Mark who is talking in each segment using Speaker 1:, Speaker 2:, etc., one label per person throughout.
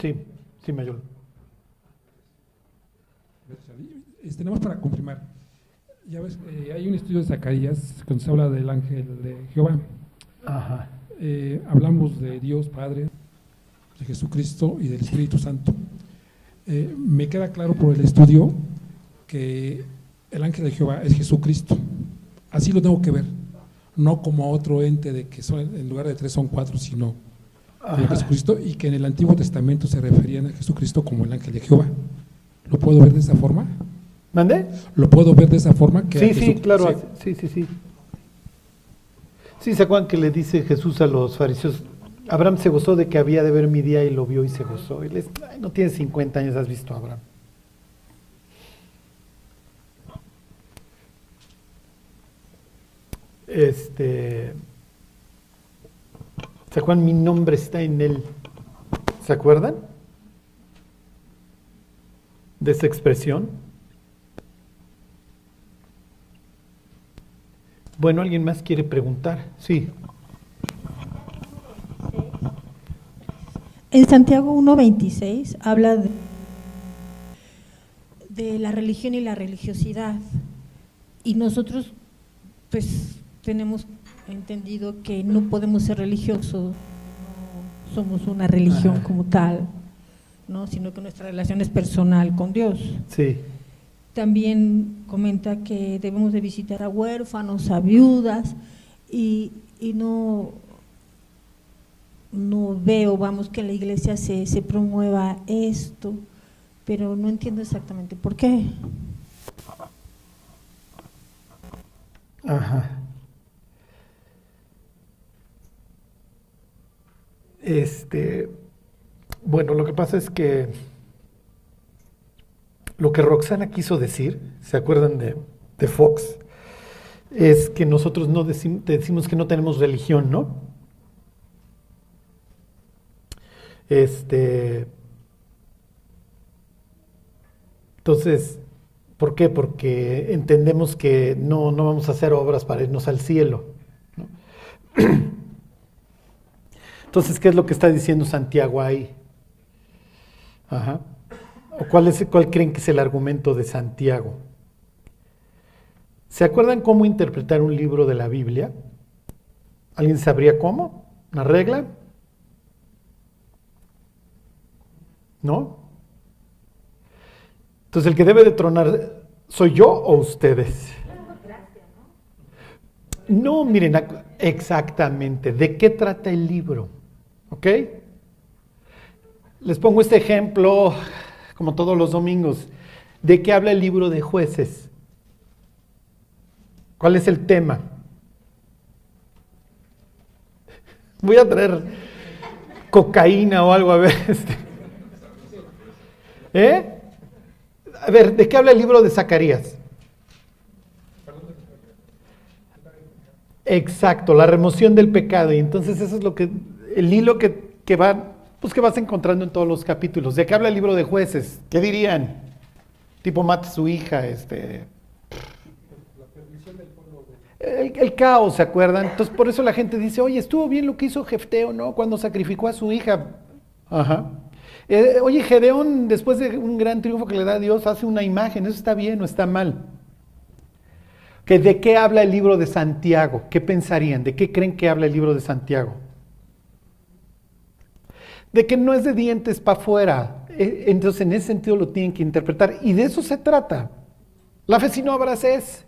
Speaker 1: Sí, sí, mayor.
Speaker 2: Tenemos para confirmar. Ya ves, eh, hay un estudio de Zacarías cuando se habla del ángel de Jehová.
Speaker 1: Ajá.
Speaker 2: Eh, hablamos de Dios Padre, de Jesucristo y del Espíritu Santo. Eh, me queda claro por el estudio que el ángel de Jehová es Jesucristo. Así lo tengo que ver, no como otro ente de que son, en lugar de tres son cuatro, sino de Jesucristo y que en el Antiguo Testamento se referían a Jesucristo como el ángel de Jehová. ¿Lo puedo ver de esa forma?
Speaker 1: ¿Mande?
Speaker 2: ¿Lo puedo ver de esa forma? Que
Speaker 1: sí, sí, claro, sí, sí, sí. Sí, ¿se acuerdan que le dice Jesús a los fariseos? Abraham se gozó de que había de ver mi día y lo vio y se gozó. Y les, no tienes 50 años, has visto a Abraham. Este, ¿Se? Mi nombre está en él. ¿Se acuerdan? De esa expresión. Bueno, ¿alguien más quiere preguntar? Sí.
Speaker 3: En Santiago 1.26 habla de, de, la religión y la religiosidad. Y nosotros, pues, tenemos entendido que no podemos ser religiosos, no somos una religión como tal, ¿no? sino que nuestra relación es personal con Dios.
Speaker 1: Sí.
Speaker 3: También comenta que debemos de visitar a huérfanos, a viudas, y, y no, no veo, vamos, que en la iglesia se, se promueva esto, pero no entiendo exactamente por qué.
Speaker 1: Ajá. Este, bueno, lo que pasa es que lo que Roxana quiso decir, ¿se acuerdan de, de Fox? Es que nosotros no decimos, que no tenemos religión, ¿no? Este, entonces, ¿por qué? Porque entendemos que no, no vamos a hacer obras para irnos al cielo. ¿no? Entonces, ¿qué es lo que está diciendo Santiago ahí? ¿O cuál, es, cuál creen que es el argumento de Santiago? ¿Se acuerdan cómo interpretar un libro de la Biblia? ¿Alguien sabría cómo? ¿Una regla? ¿No? Entonces, el que debe de tronar, ¿soy yo o ustedes? No, miren, exactamente. ¿De qué trata el libro? ¿Ok? Les pongo este ejemplo, como todos los domingos. ¿De qué habla el libro de jueces? ¿Cuál es el tema? Voy a traer cocaína o algo a ver. Este. ¿Eh? A ver, ¿de qué habla el libro de Zacarías? Exacto, la remoción del pecado. Y entonces eso es lo que el hilo que, que, va, pues que vas encontrando en todos los capítulos. ¿De qué habla el libro de jueces? ¿Qué dirían? Tipo mata a su hija, este. El, el, caos, ¿se acuerdan? Entonces por eso la gente dice, oye, estuvo bien lo que hizo Jefteo, ¿no? Cuando sacrificó a su hija. Ajá. Eh, oye, Gedeón, después de un gran triunfo que le da a Dios, hace una imagen. ¿Eso está bien o está mal? ¿Que ¿De qué habla el libro de Santiago? ¿Qué pensarían? ¿De qué creen que habla el libro de Santiago? De que no es de dientes para afuera. E, entonces, en ese sentido lo tienen que interpretar. Y de eso se trata. La fe sin obras es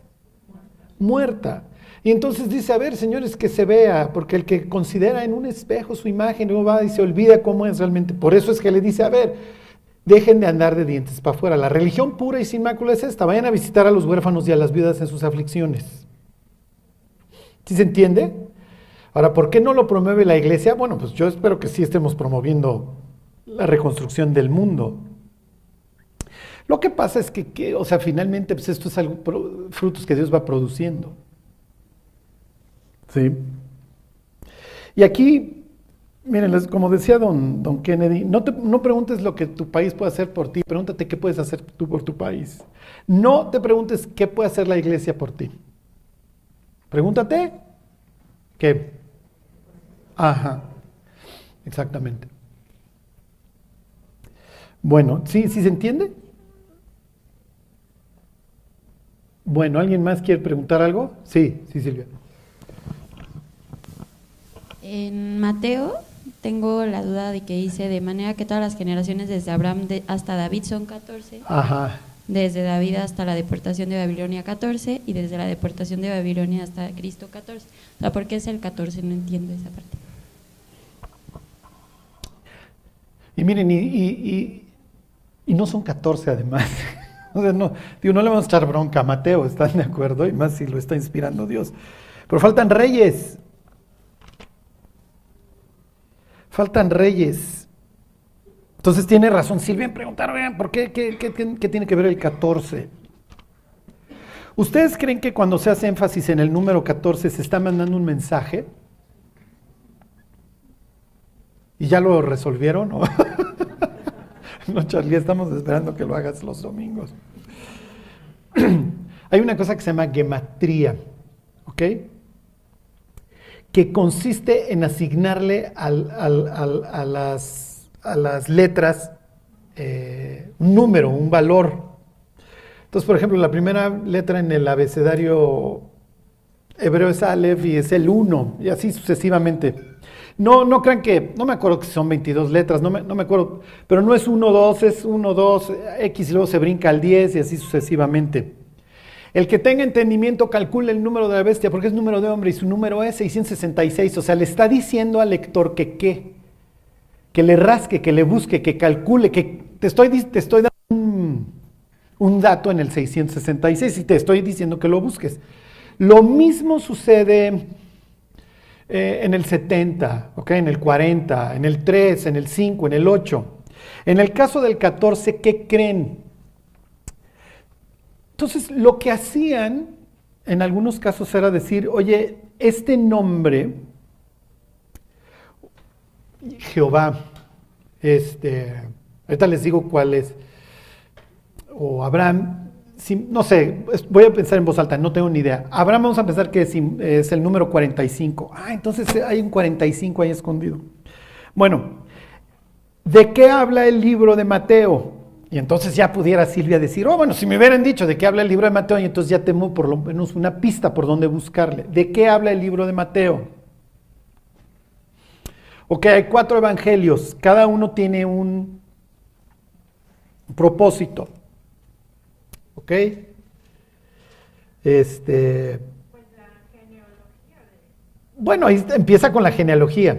Speaker 1: muerta. Y entonces dice, a ver, señores, que se vea, porque el que considera en un espejo su imagen, no va y se olvida cómo es realmente. Por eso es que le dice, a ver, dejen de andar de dientes para afuera. La religión pura y sin mácula es esta. Vayan a visitar a los huérfanos y a las viudas en sus aflicciones. ¿Sí se entiende? Ahora, ¿por qué no lo promueve la iglesia? Bueno, pues yo espero que sí estemos promoviendo la reconstrucción del mundo. Lo que pasa es que, o sea, finalmente, pues esto es algo, frutos que Dios va produciendo. ¿Sí? Y aquí, miren, como decía don, don Kennedy, no, te, no preguntes lo que tu país puede hacer por ti, pregúntate qué puedes hacer tú por tu país. No te preguntes qué puede hacer la iglesia por ti. Pregúntate qué Ajá, exactamente. Bueno, ¿sí, ¿sí se entiende? Bueno, ¿alguien más quiere preguntar algo? Sí, sí, Silvia.
Speaker 4: En Mateo tengo la duda de que dice de manera que todas las generaciones desde Abraham de- hasta David son 14,
Speaker 1: Ajá.
Speaker 4: desde David hasta la deportación de Babilonia 14 y desde la deportación de Babilonia hasta Cristo 14. O sea, ¿por qué es el 14? No entiendo esa parte.
Speaker 1: Y miren, y, y- no son 14 además. O sea, no, digo, no le vamos a echar bronca a Mateo, ¿están de acuerdo? Y más si lo está inspirando Dios. Pero faltan reyes. Faltan reyes. Entonces tiene razón Silvia en preguntar, ¿por qué? ¿Qué, qué- qué- qué tiene que ver el 14? ¿Ustedes creen que cuando se hace énfasis en el número 14 se está mandando un mensaje? ¿Y ya lo resolvieron? o? no, Charlie, estamos esperando que lo hagas los domingos. Hay una cosa que se llama gematría, ¿ok? Que consiste en asignarle a las letras eh, un número, un valor. Entonces, por ejemplo, la primera letra en el abecedario hebreo es Aleph y es el 1, y así sucesivamente. No, no crean que, no me acuerdo que son 22 letras, no me, no me acuerdo, pero no es 1, 2, es 1, 2, X y luego se brinca al 10 y así sucesivamente. El que tenga entendimiento calcule el número de la bestia porque es número de hombre y su número es 666, o sea, le está diciendo al lector que qué, que le rasque, que le busque, que calcule, que te estoy, te estoy dando un, un dato en el 666 y te estoy diciendo que lo busques. Lo mismo sucede eh, en el 70, ¿ok? en el 40, en el 3, en el 5, en el 8. En el caso del 14, ¿qué creen? Entonces, lo que hacían en algunos casos era decir, oye, este nombre, Jehová, este, ahorita les digo cuál es, o Abraham, no sé, voy a pensar en voz alta, no tengo ni idea. Abraham vamos a pensar que es, es el número 45. Ah, entonces hay un 45 ahí escondido. Bueno, ¿de qué habla el libro de Mateo? Y entonces ya pudiera Silvia decir, oh, bueno, si me hubieran dicho de qué habla el libro de Mateo, y entonces ya tengo por lo menos una pista por dónde buscarle. ¿De qué habla el libro de Mateo? Ok, hay cuatro evangelios, cada uno tiene un propósito. ¿Ok? Este. Bueno, ahí empieza con la genealogía.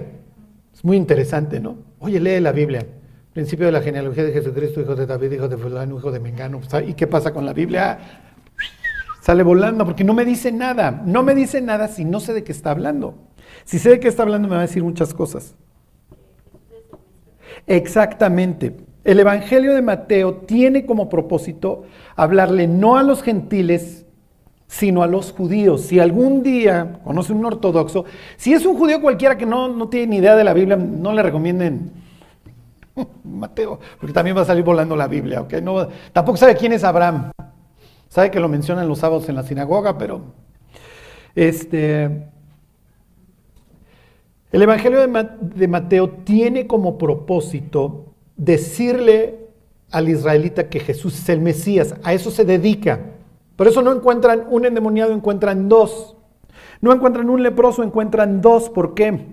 Speaker 1: Es muy interesante, ¿no? Oye, lee la Biblia. Principio de la genealogía de Jesucristo, hijo de David, hijo de fulano, hijo de Mengano. Pues, ¿Y qué pasa con la Biblia? Sale volando porque no me dice nada. No me dice nada si no sé de qué está hablando. Si sé de qué está hablando me va a decir muchas cosas. Exactamente. El Evangelio de Mateo tiene como propósito hablarle no a los gentiles, sino a los judíos. Si algún día conoce un ortodoxo, si es un judío cualquiera que no, no tiene ni idea de la Biblia, no le recomienden Mateo, porque también va a salir volando la Biblia, ¿ok? No, tampoco sabe quién es Abraham. Sabe que lo mencionan los sábados en la sinagoga, pero este, el Evangelio de Mateo tiene como propósito decirle al israelita que Jesús es el Mesías. A eso se dedica. Por eso no encuentran un endemoniado, encuentran dos. No encuentran un leproso, encuentran dos. ¿Por qué?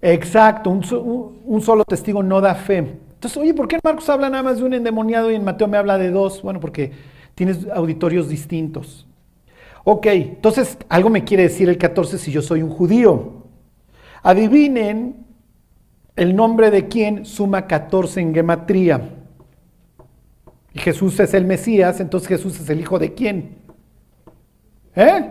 Speaker 1: Exacto, un, so- un- un solo testigo no da fe. Entonces, oye, ¿por qué Marcos habla nada más de un endemoniado y en Mateo me habla de dos? Bueno, porque tienes auditorios distintos. Ok, entonces algo me quiere decir el 14 si yo soy un judío. Adivinen el nombre de quién suma 14 en gematría. Y Jesús es el Mesías, entonces Jesús es el hijo de quién? ¿Eh?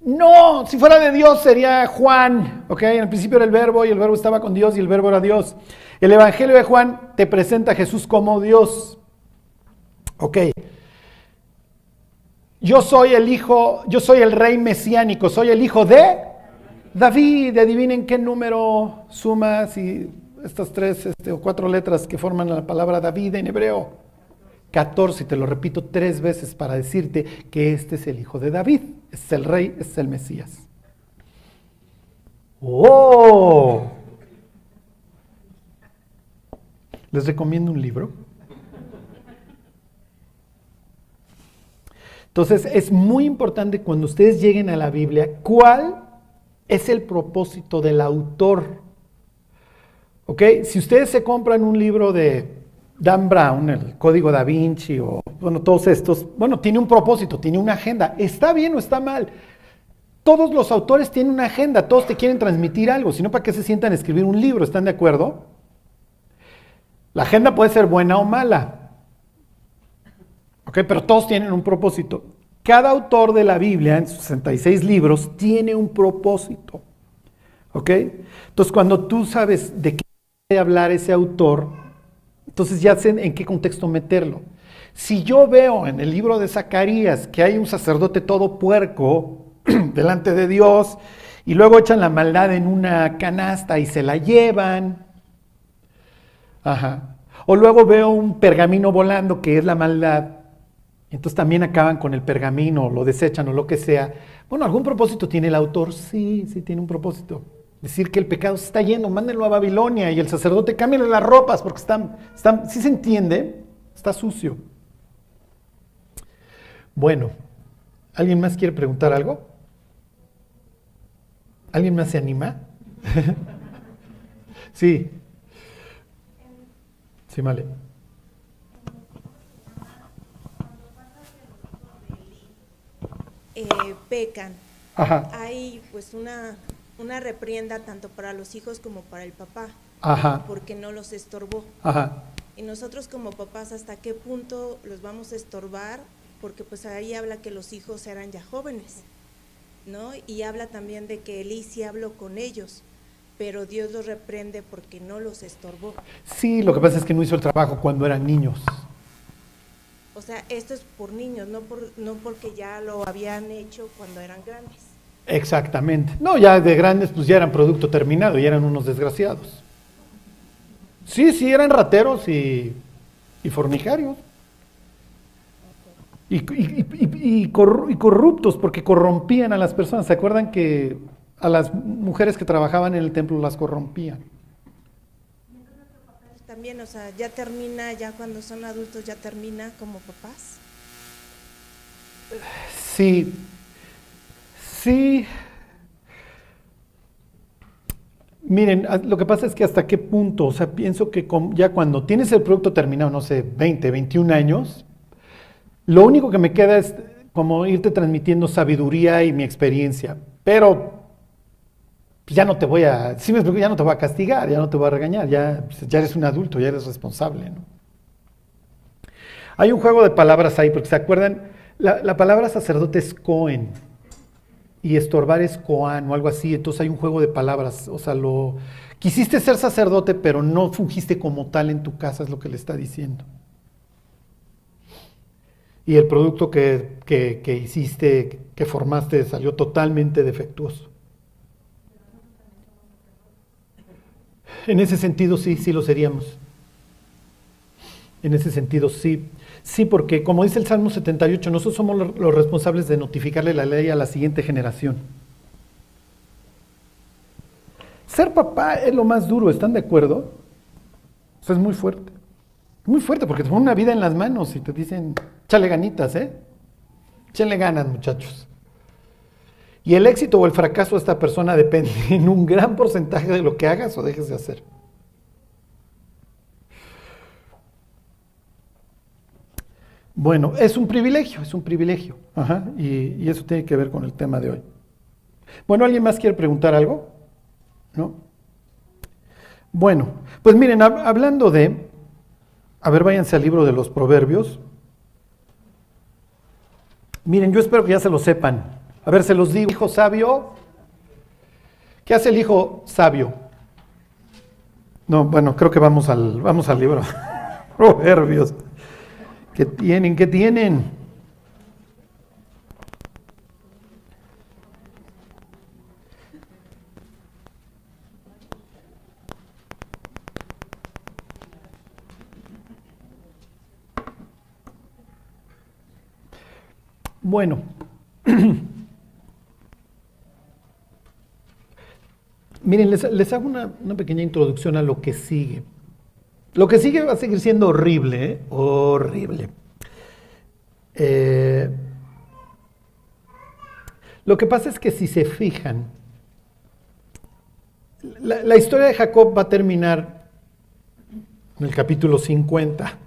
Speaker 1: No, si fuera de Dios sería Juan, ¿ok? En el principio era el verbo y el verbo estaba con Dios y el verbo era Dios. El Evangelio de Juan te presenta a Jesús como Dios. Ok. Yo soy el hijo, yo soy el rey mesiánico, soy el hijo de David. Adivinen qué número suma si estas tres este, o cuatro letras que forman la palabra David en hebreo. 14, te lo repito tres veces para decirte que este es el hijo de David, es el rey, es el Mesías. ¡Oh! Les recomiendo un libro. Entonces, es muy importante cuando ustedes lleguen a la Biblia, ¿cuál es el propósito del autor? ¿Ok? Si ustedes se compran un libro de Dan Brown, el Código da Vinci, o bueno, todos estos, bueno, tiene un propósito, tiene una agenda. ¿Está bien o está mal? Todos los autores tienen una agenda, todos te quieren transmitir algo, si no, ¿para qué se sientan a escribir un libro? ¿Están de acuerdo? La agenda puede ser buena o mala. ¿Ok? Pero todos tienen un propósito. Cada autor de la Biblia, en sus 66 libros, tiene un propósito. ¿Ok? Entonces, cuando tú sabes de qué quiere hablar ese autor, entonces ya sé en qué contexto meterlo. Si yo veo en el libro de Zacarías que hay un sacerdote todo puerco delante de Dios y luego echan la maldad en una canasta y se la llevan, Ajá. O luego veo un pergamino volando, que es la maldad. Entonces también acaban con el pergamino, lo desechan o lo que sea. Bueno, ¿algún propósito tiene el autor? Sí, sí tiene un propósito. Decir que el pecado se está yendo, mándenlo a Babilonia y el sacerdote cámbiale las ropas porque están, están, si se entiende, está sucio. Bueno, ¿alguien más quiere preguntar algo? ¿Alguien más se anima? sí. Sí, vale.
Speaker 5: Eh, pecan.
Speaker 1: Ajá.
Speaker 5: Hay pues una, una reprienda tanto para los hijos como para el papá.
Speaker 1: Ajá.
Speaker 5: Porque no los estorbó.
Speaker 1: Ajá.
Speaker 5: Y nosotros como papás, ¿hasta qué punto los vamos a estorbar? Porque pues ahí habla que los hijos eran ya jóvenes, ¿no? Y habla también de que Elí sí habló con ellos pero Dios los reprende porque no los estorbó.
Speaker 1: Sí, lo que pasa es que no hizo el trabajo cuando eran niños.
Speaker 5: O sea, esto es por niños, no, por, no porque ya lo habían hecho cuando eran grandes.
Speaker 1: Exactamente. No, ya de grandes pues ya eran producto terminado y eran unos desgraciados. Sí, sí, eran rateros y, y fornicarios. Y, y, y, corruptos porque corrompían a las personas. ¿Se acuerdan que a las mujeres que trabajaban en el templo las corrompían.
Speaker 5: También, o sea, ya termina, ya cuando son adultos, ya termina como papás.
Speaker 1: Sí, sí. Miren, lo que pasa es que hasta qué punto, o sea, pienso que ya cuando tienes el producto terminado, no sé, 20, 21 años, lo único que me queda es como irte transmitiendo sabiduría y mi experiencia. Pero pues ya no te voy a, sí ya no te voy a castigar, ya no te voy a regañar, ya, pues, ya eres un adulto, ya eres responsable. ¿no? Hay un juego de palabras ahí, porque se acuerdan, la, palabra sacerdote es Cohen y estorbar es Coan o algo así, entonces hay un juego de palabras, o sea, lo quisiste ser sacerdote, pero no fungiste como tal en tu casa, es lo que le está diciendo. Y el producto que, que hiciste, que formaste, salió totalmente defectuoso. En ese sentido sí, sí lo seríamos. En ese sentido sí. Sí, porque como dice el Salmo 78, nosotros somos los responsables de notificarle la ley a la siguiente generación. Ser papá es lo más duro, ¿están de acuerdo? O sea, es muy fuerte. Muy fuerte, porque te ponen una vida en las manos y te dicen, échale ganitas, ¿eh? Échale ganas, muchachos. Y el éxito o el fracaso de esta persona depende en un gran porcentaje de lo que hagas o dejes de hacer. Bueno, es un privilegio, es un privilegio. y, eso tiene que ver con el tema de hoy. Bueno, ¿alguien más quiere preguntar algo? ¿No? Bueno, pues miren, hablando de, a ver, váyanse al libro de los proverbios. Miren, yo espero que ya se lo sepan. A ver, se los digo, hijo sabio. ¿Qué hace el hijo sabio? No, bueno, creo que vamos al, vamos al libro. Proverbios. ¿Qué tienen? ¿Qué tienen? Bueno. Miren, les, hago una, pequeña introducción a lo que sigue. Lo que sigue va a seguir siendo horrible, ¿eh? horrible. Eh, lo que pasa es que si se fijan, la, la, historia de Jacob va a terminar en el capítulo 50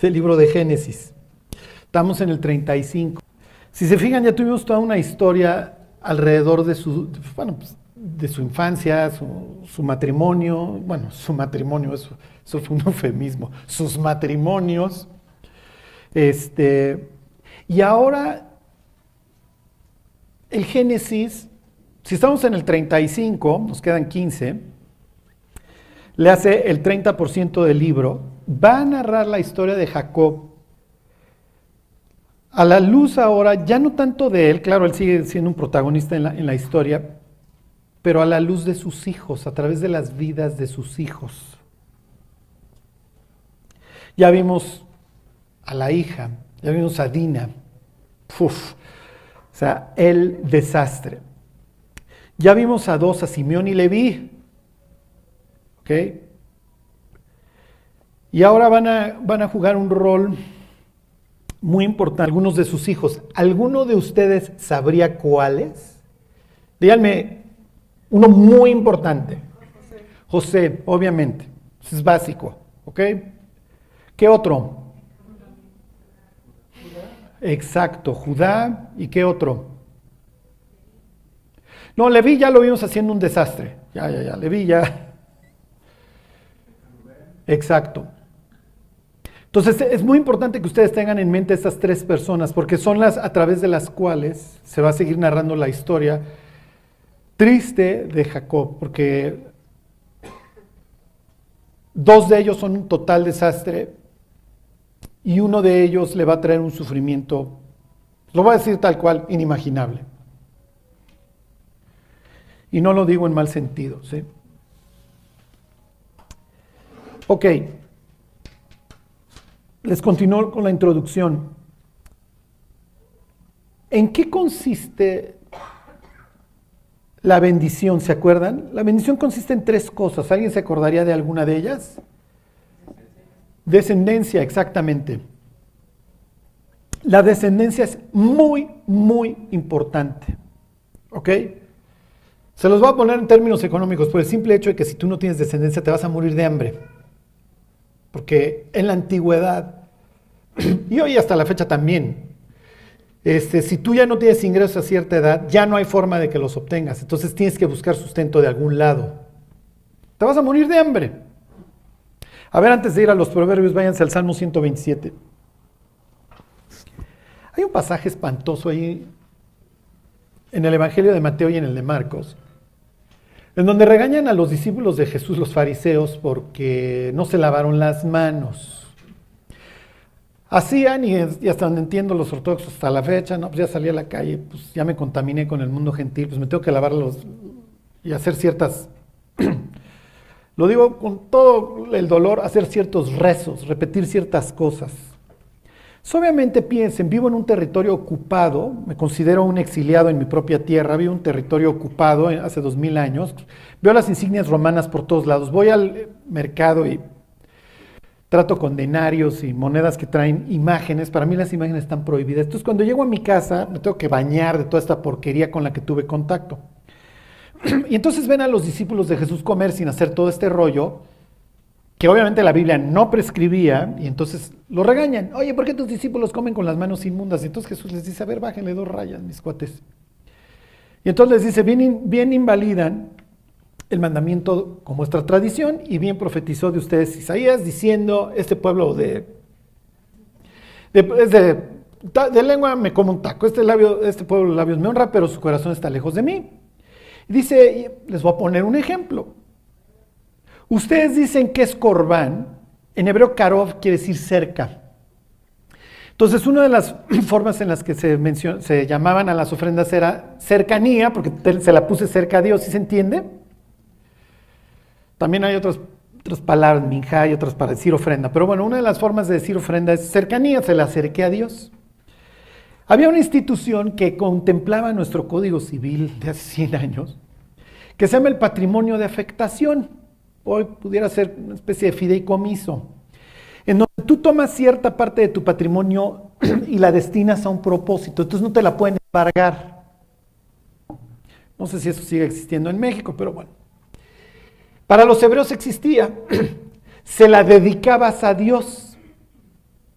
Speaker 1: del libro de Génesis. Estamos en el 35. Si se fijan, ya tuvimos toda una historia alrededor de su, bueno, pues, de su infancia, su, matrimonio, bueno, su matrimonio, eso, eso fue un eufemismo, sus matrimonios. Este, y ahora el Génesis, si estamos en el 35, nos quedan 15, le hace el 30% del libro, va a narrar la historia de Jacob a la luz ahora, ya no tanto de él, claro, él sigue siendo un protagonista en la, en la historia, pero a la luz de sus hijos, a través de las vidas de sus hijos. Ya vimos a la hija, ya vimos a Dina, Uf, o sea, el desastre. Ya vimos a dos, a Simeón y Leví, ¿ok? Y ahora van a, van a jugar un rol muy importante, algunos de sus hijos. ¿Alguno de ustedes sabría cuáles? Díganme, uno muy importante. José, obviamente. es básico, ¿ok? ¿Qué otro? Exacto, Judá. ¿Y qué otro? No, Leví ya lo vimos haciendo un desastre. Ya, ya, ya, Leví ya. Exacto. Entonces es muy importante que ustedes tengan en mente estas tres personas, porque son las a través de las cuales se va a seguir narrando la historia triste de Jacob, porque dos de ellos son un total desastre y uno de ellos le va a traer un sufrimiento, lo voy a decir tal cual, inimaginable. Y no lo digo en mal sentido, ¿sí? Ok. Les continúo con la introducción. ¿En qué consiste la bendición? ¿Se acuerdan? La bendición consiste en tres cosas. ¿Alguien se acordaría de alguna de ellas? Descendencia, exactamente. La descendencia es muy, muy importante. ¿Ok? Se los voy a poner en términos económicos por el simple hecho de que si tú no tienes descendencia te vas a morir de hambre. Porque en la antigüedad, y hoy hasta la fecha también, este, si tú ya no tienes ingresos a cierta edad, ya no hay forma de que los obtengas. Entonces tienes que buscar sustento de algún lado. Te vas a morir de hambre. A ver, antes de ir a los proverbios, váyanse al Salmo 127. Hay un pasaje espantoso ahí en el Evangelio de Mateo y en el de Marcos, en donde regañan a los discípulos de Jesús, los fariseos, porque no se lavaron las manos. Hacían, y, hasta donde entiendo los ortodoxos hasta la fecha, no, pues ya salí a la calle, pues ya me contaminé con el mundo gentil, pues me tengo que lavarlos y hacer ciertas, lo digo con todo el dolor, hacer ciertos rezos, repetir ciertas cosas. obviamente piensen, vivo en un territorio ocupado, me considero un exiliado en mi propia tierra, vivo en un territorio ocupado hace dos mil años, veo las insignias romanas por todos lados, voy al mercado y trato con denarios y monedas que traen imágenes, para mí las imágenes están prohibidas. Entonces cuando llego a mi casa me tengo que bañar de toda esta porquería con la que tuve contacto. Y entonces ven a los discípulos de Jesús comer sin hacer todo este rollo, que obviamente la Biblia no prescribía, y entonces lo regañan. Oye, ¿por qué tus discípulos comen con las manos inmundas? Y entonces Jesús les dice, a ver, bájenle dos rayas, mis cuates. Y entonces les dice, bien, bien invalidan el mandamiento como nuestra tradición, y bien profetizó de ustedes Isaías, diciendo, este pueblo de, de, de, lengua me como un taco, este, labio, este pueblo de labios me honra, pero su corazón está lejos de mí. Dice, les voy a poner un ejemplo. Ustedes dicen que es corbán, en hebreo karov quiere decir cerca. Entonces, una de las formas en las que se, se llamaban a las ofrendas era cercanía, porque se la puse cerca a Dios, ¿sí se entiende? También hay otras, otras palabras, minja y otras para decir ofrenda. Pero bueno, una de las formas de decir ofrenda es cercanía, se la acerqué a Dios. Había una institución que contemplaba nuestro Código Civil de hace 100 años, que se llama el patrimonio de afectación. Hoy pudiera ser una especie de fideicomiso, en donde tú tomas cierta parte de tu patrimonio y la destinas a un propósito, entonces no te la pueden embargar. No sé si eso sigue existiendo en México, pero bueno. Para los hebreos existía, se la dedicabas a Dios,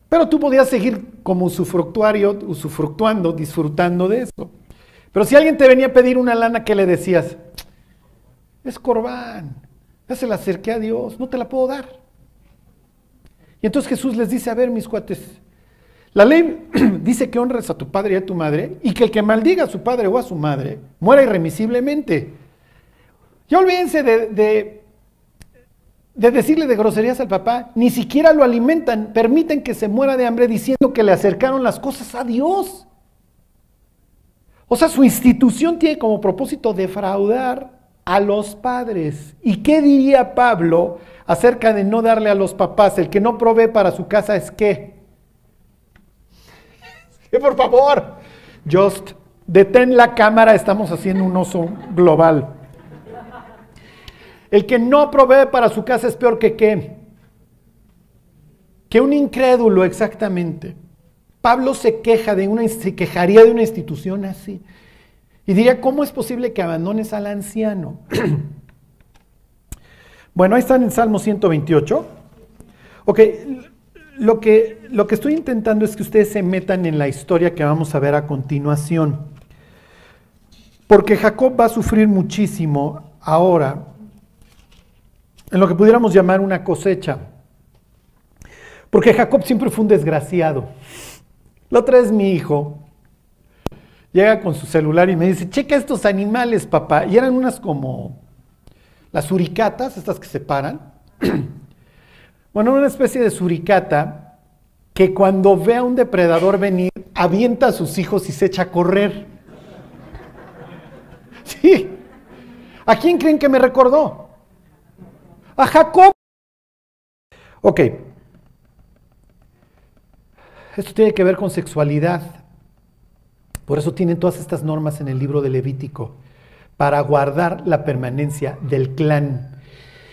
Speaker 1: pero tú podías seguir como usufructuario, usufructuando, disfrutando de eso. Pero si alguien te venía a pedir una lana, ¿qué le decías? Es corbán, ya se la acerqué a Dios, no te la puedo dar. Y entonces Jesús les dice, a ver, mis cuates, la ley dice que honres a tu padre y a tu madre y que el que maldiga a su padre o a su madre muera irremisiblemente. Ya olvídense de, de, de, decirle de groserías al papá, ni siquiera lo alimentan, permiten que se muera de hambre diciendo que le acercaron las cosas a Dios. O sea, su institución tiene como propósito defraudar a los padres. ¿Y qué diría Pablo acerca de no darle a los papás? El que no provee para su casa es qué. por favor, Just, detén la cámara, estamos haciendo un oso global. El que no provee para su casa es peor que qué. Que un incrédulo, exactamente. Pablo se queja de una, se quejaría de una institución así. Y diría, ¿cómo es posible que abandones al anciano? bueno, ahí están en Salmo 128. Ok, lo que, lo que estoy intentando es que ustedes se metan en la historia que vamos a ver a continuación. Porque Jacob va a sufrir muchísimo ahora en lo que pudiéramos llamar una cosecha. Porque Jacob siempre fue un desgraciado. La otra es mi hijo. Llega con su celular y me dice, checa estos animales, papá. Y eran unas como las suricatas, estas que se paran. bueno, una especie de suricata que cuando ve a un depredador venir, avienta a sus hijos y se echa a correr. Sí. ¿A quién creen que me recordó? A Jacob. Ok, esto tiene que ver con sexualidad. Por eso tienen todas estas normas en el libro de Levítico, para guardar la permanencia del clan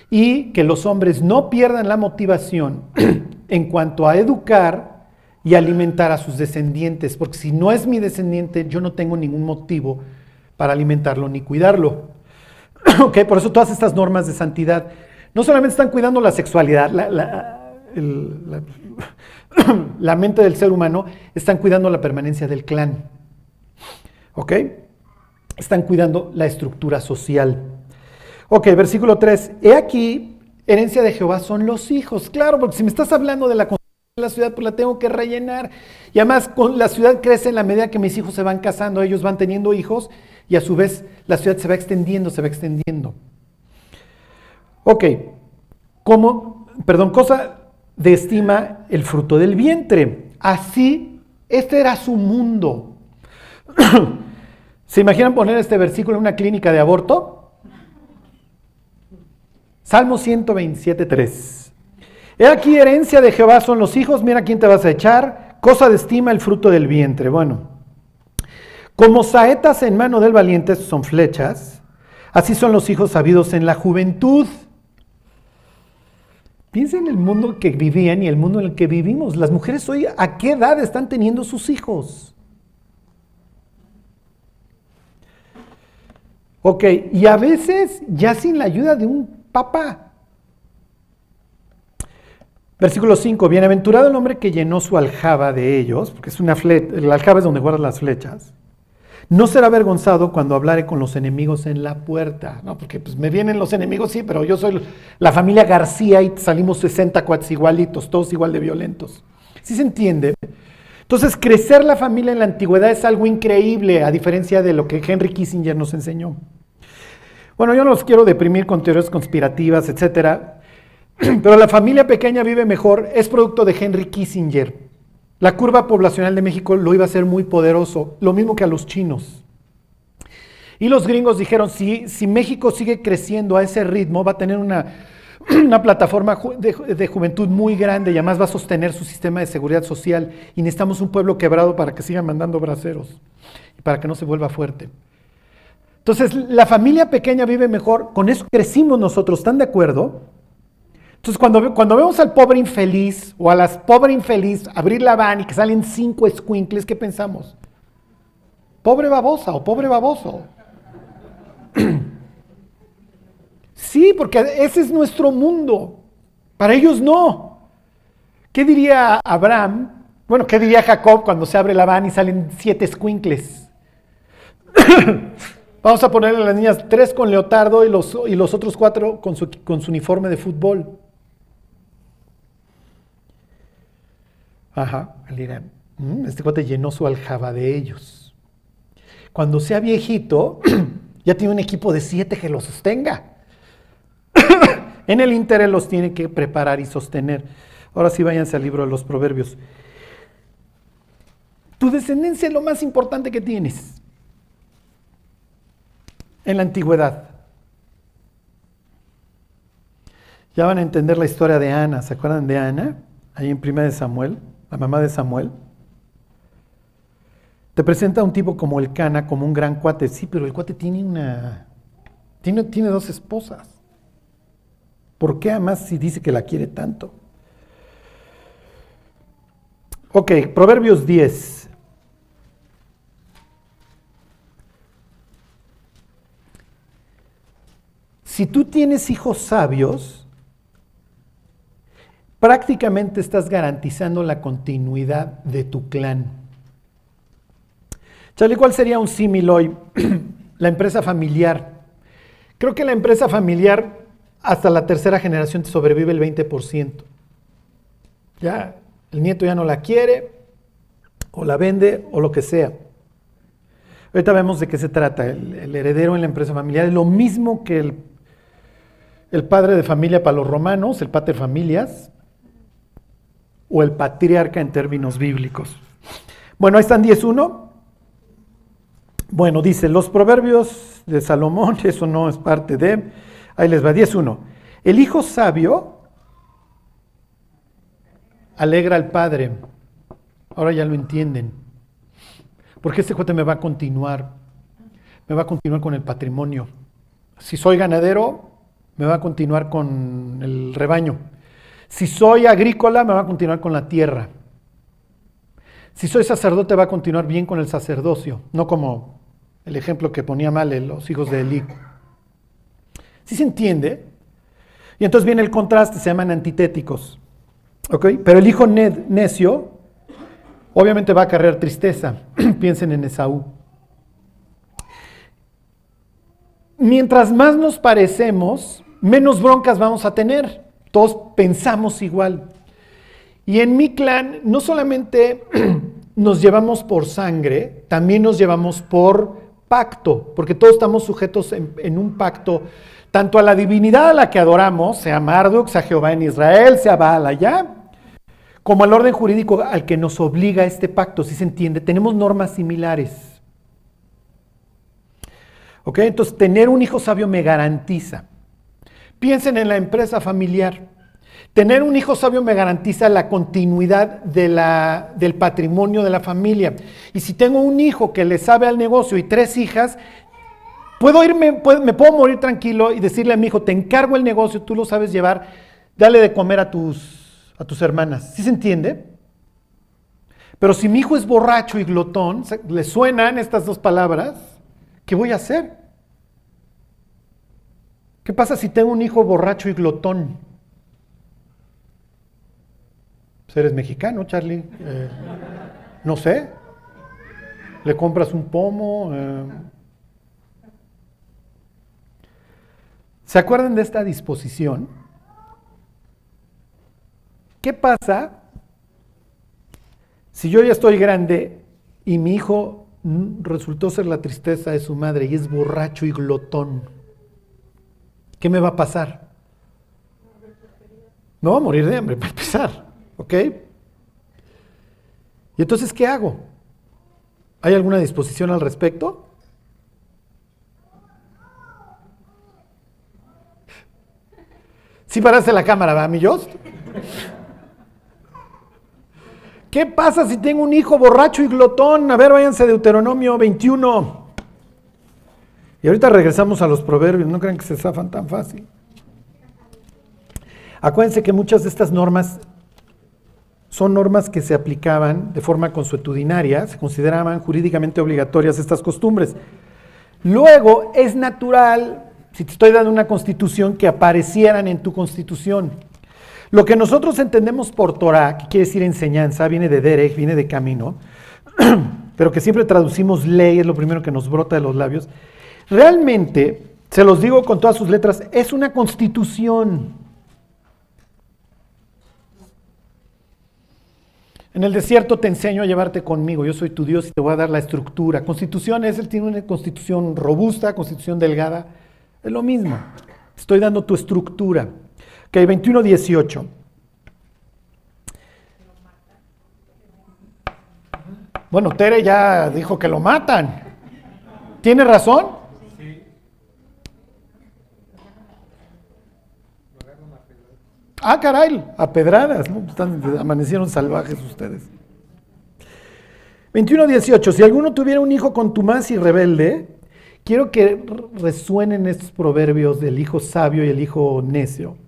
Speaker 1: y que los hombres no pierdan la motivación en cuanto a educar y alimentar a sus descendientes, porque si no es mi descendiente, yo no tengo ningún motivo para alimentarlo ni cuidarlo. okay, por eso todas estas normas de santidad no solamente están cuidando la sexualidad, la, la, la mente del ser humano, están cuidando la permanencia del clan. ¿Ok? Están cuidando la estructura social. Ok, versículo 3. He aquí, herencia de Jehová son los hijos. Claro, porque si me estás hablando de la construcción de la ciudad, pues la tengo que rellenar. Y además, la ciudad crece en la medida que mis hijos se van casando, ellos van teniendo hijos, y a su vez la ciudad se va extendiendo, se va extendiendo. Ok, como, perdón, cosa de estima el fruto del vientre. Así, este era su mundo. ¿Se imaginan poner este versículo en una clínica de aborto? Salmo 127, 3. He aquí herencia de Jehová son los hijos, mira quién te vas a echar, cosa de estima el fruto del vientre. Bueno, como saetas en mano del valiente son flechas, así son los hijos sabidos en la juventud. Piensa en el mundo que vivían y el mundo en el que vivimos. Las mujeres hoy, ¿a qué edad están teniendo sus hijos? Ok, y a veces ya sin la ayuda de un papá. Versículo 5, bienaventurado el hombre que llenó su aljaba de ellos, porque es una flecha, la aljaba es donde guardas las flechas. No será avergonzado cuando hablare con los enemigos en la puerta. No, porque pues me vienen los enemigos, sí, pero yo soy la familia García y salimos 60 cuates igualitos, todos igual de violentos. ¿Sí se entiende? Entonces, crecer la familia en la antigüedad es algo increíble, a diferencia de lo que Henry Kissinger nos enseñó. Bueno, yo no los quiero deprimir con teorías conspirativas, etcétera, pero la familia pequeña vive mejor es producto de Henry Kissinger. La curva poblacional de México lo iba a ser muy poderoso, lo mismo que a los chinos. Y los gringos dijeron, si, si México sigue creciendo a ese ritmo, va a tener una, una plataforma de, de, juventud muy grande y además va a sostener su sistema de seguridad social. Y necesitamos un pueblo quebrado para que sigan mandando braceros y para que no se vuelva fuerte. Entonces, la familia pequeña vive mejor, con eso crecimos nosotros, ¿están de acuerdo? Entonces, cuando, cuando vemos al pobre infeliz o a las pobre infeliz abrir la van y que salen cinco escuincles, ¿qué pensamos? Pobre babosa o pobre baboso. Sí, porque ese es nuestro mundo. Para ellos no. ¿Qué diría Abraham? Bueno, ¿qué diría Jacob cuando se abre la van y salen siete escuincles? Vamos a ponerle a las niñas tres con leotardo y los, y los otros cuatro con su, con su uniforme de fútbol. Ajá, dirán, "Mm, este cuate llenó su aljaba de ellos. Cuando sea viejito, ya tiene un equipo de siete que lo sostenga. en el Inter los tiene que preparar y sostener. Ahora sí váyanse al libro de los proverbios. Tu descendencia es lo más importante que tienes en la antigüedad. Ya van a entender la historia de Ana. ¿Se acuerdan de Ana? Ahí en Prima de Samuel, la mamá de Samuel. Te presenta a un tipo como el Cana, como un gran cuate. Sí, pero el cuate tiene una. Tiene, tiene dos esposas. ¿Por qué además si dice que la quiere tanto? Ok, Proverbios 10. Si tú tienes hijos sabios, prácticamente estás garantizando la continuidad de tu clan. Charlie, ¿cuál sería un símil hoy? la empresa familiar. Creo que la empresa familiar hasta la tercera generación te sobrevive el 20%. Ya, el nieto ya no la quiere, o la vende, o lo que sea. Ahorita vemos de qué se trata. El, heredero en la empresa familiar es lo mismo que el, el padre de familia para los romanos, el pater familias, o el patriarca en términos bíblicos. Bueno, ahí están 10.1. Bueno, dice, los proverbios de Salomón, eso no es parte de... Ahí les va, 10.1. El hijo sabio alegra al padre. Ahora ya lo entienden. Porque este cuate me va a continuar. Me va a continuar con el patrimonio. Si soy ganadero, me va a continuar con el rebaño. Si soy agrícola, me va a continuar con la tierra. Si soy sacerdote, va a continuar bien con el sacerdocio, no como el ejemplo que ponía mal los hijos de Elí. ¿Sí se entiende? Y entonces viene el contraste, se llaman antitéticos. ¿Ok? Pero el hijo necio, obviamente va a cargar tristeza. Piensen en Esaú. Mientras más nos parecemos, menos broncas vamos a tener. Todos pensamos igual. Y en mi clan no solamente nos llevamos por sangre, también nos llevamos por pacto, porque todos estamos sujetos en, un pacto, tanto a la divinidad a la que adoramos, sea Marduk, sea Jehová en Israel, sea Baal allá, como al orden jurídico al que nos obliga este pacto, si se entiende, tenemos normas similares. ¿Ok? Entonces, tener un hijo sabio me garantiza. Piensen en la empresa familiar. Tener un hijo sabio me garantiza la continuidad del patrimonio de la familia. Y si tengo un hijo que le sabe al negocio y tres hijas, puedo irme, me puedo morir tranquilo y decirle a mi hijo, te encargo el negocio, tú lo sabes llevar, dale de comer a tus, a tus hermanas. ¿Sí se entiende? Pero si mi hijo es borracho y glotón, le suenan estas dos palabras, ¿qué voy a hacer? ¿Qué pasa si tengo un hijo borracho y glotón? eres mexicano, Charlie. Eh, no sé. Le compras un pomo. Eh. ¿Se acuerdan de esta disposición? ¿Qué pasa si yo ya estoy grande y mi hijo resultó ser la tristeza de su madre y es borracho y glotón? ¿Qué me va a pasar? No a morir de hambre, para empezar. ¿Ok? ¿Y entonces qué hago? ¿Hay alguna disposición al respecto? ¿Sí paraste la cámara, va, mi Jost? ¿Qué pasa si tengo un hijo borracho y glotón? A ver, váyanse de Deuteronomio 21. Y ahorita regresamos a los proverbios, no crean que se zafan tan fácil. Acuérdense que muchas de estas normas son normas que se aplicaban de forma consuetudinaria, se consideraban jurídicamente obligatorias estas costumbres. Luego es natural, si te estoy dando una constitución, que aparecieran en tu constitución. Lo que nosotros entendemos por Torah, que quiere decir enseñanza, viene de Derech, viene de camino, pero que siempre traducimos ley, es lo primero que nos brota de los labios, realmente, se los digo con todas sus letras, es una constitución. En el desierto te enseño a llevarte conmigo, yo soy tu Dios y te voy a dar la estructura. Constitución es, él tiene una constitución robusta, constitución delgada, es lo mismo. Estoy dando tu estructura. Ok, 21.18. Bueno, Tere ya dijo que lo matan. ¿Tiene razón? Ah, caray, a pedradas, amanecieron salvajes ustedes. 21.18. Si alguno tuviera un hijo contumaz y rebelde, quiero que resuenen estos proverbios del hijo sabio y el hijo necio.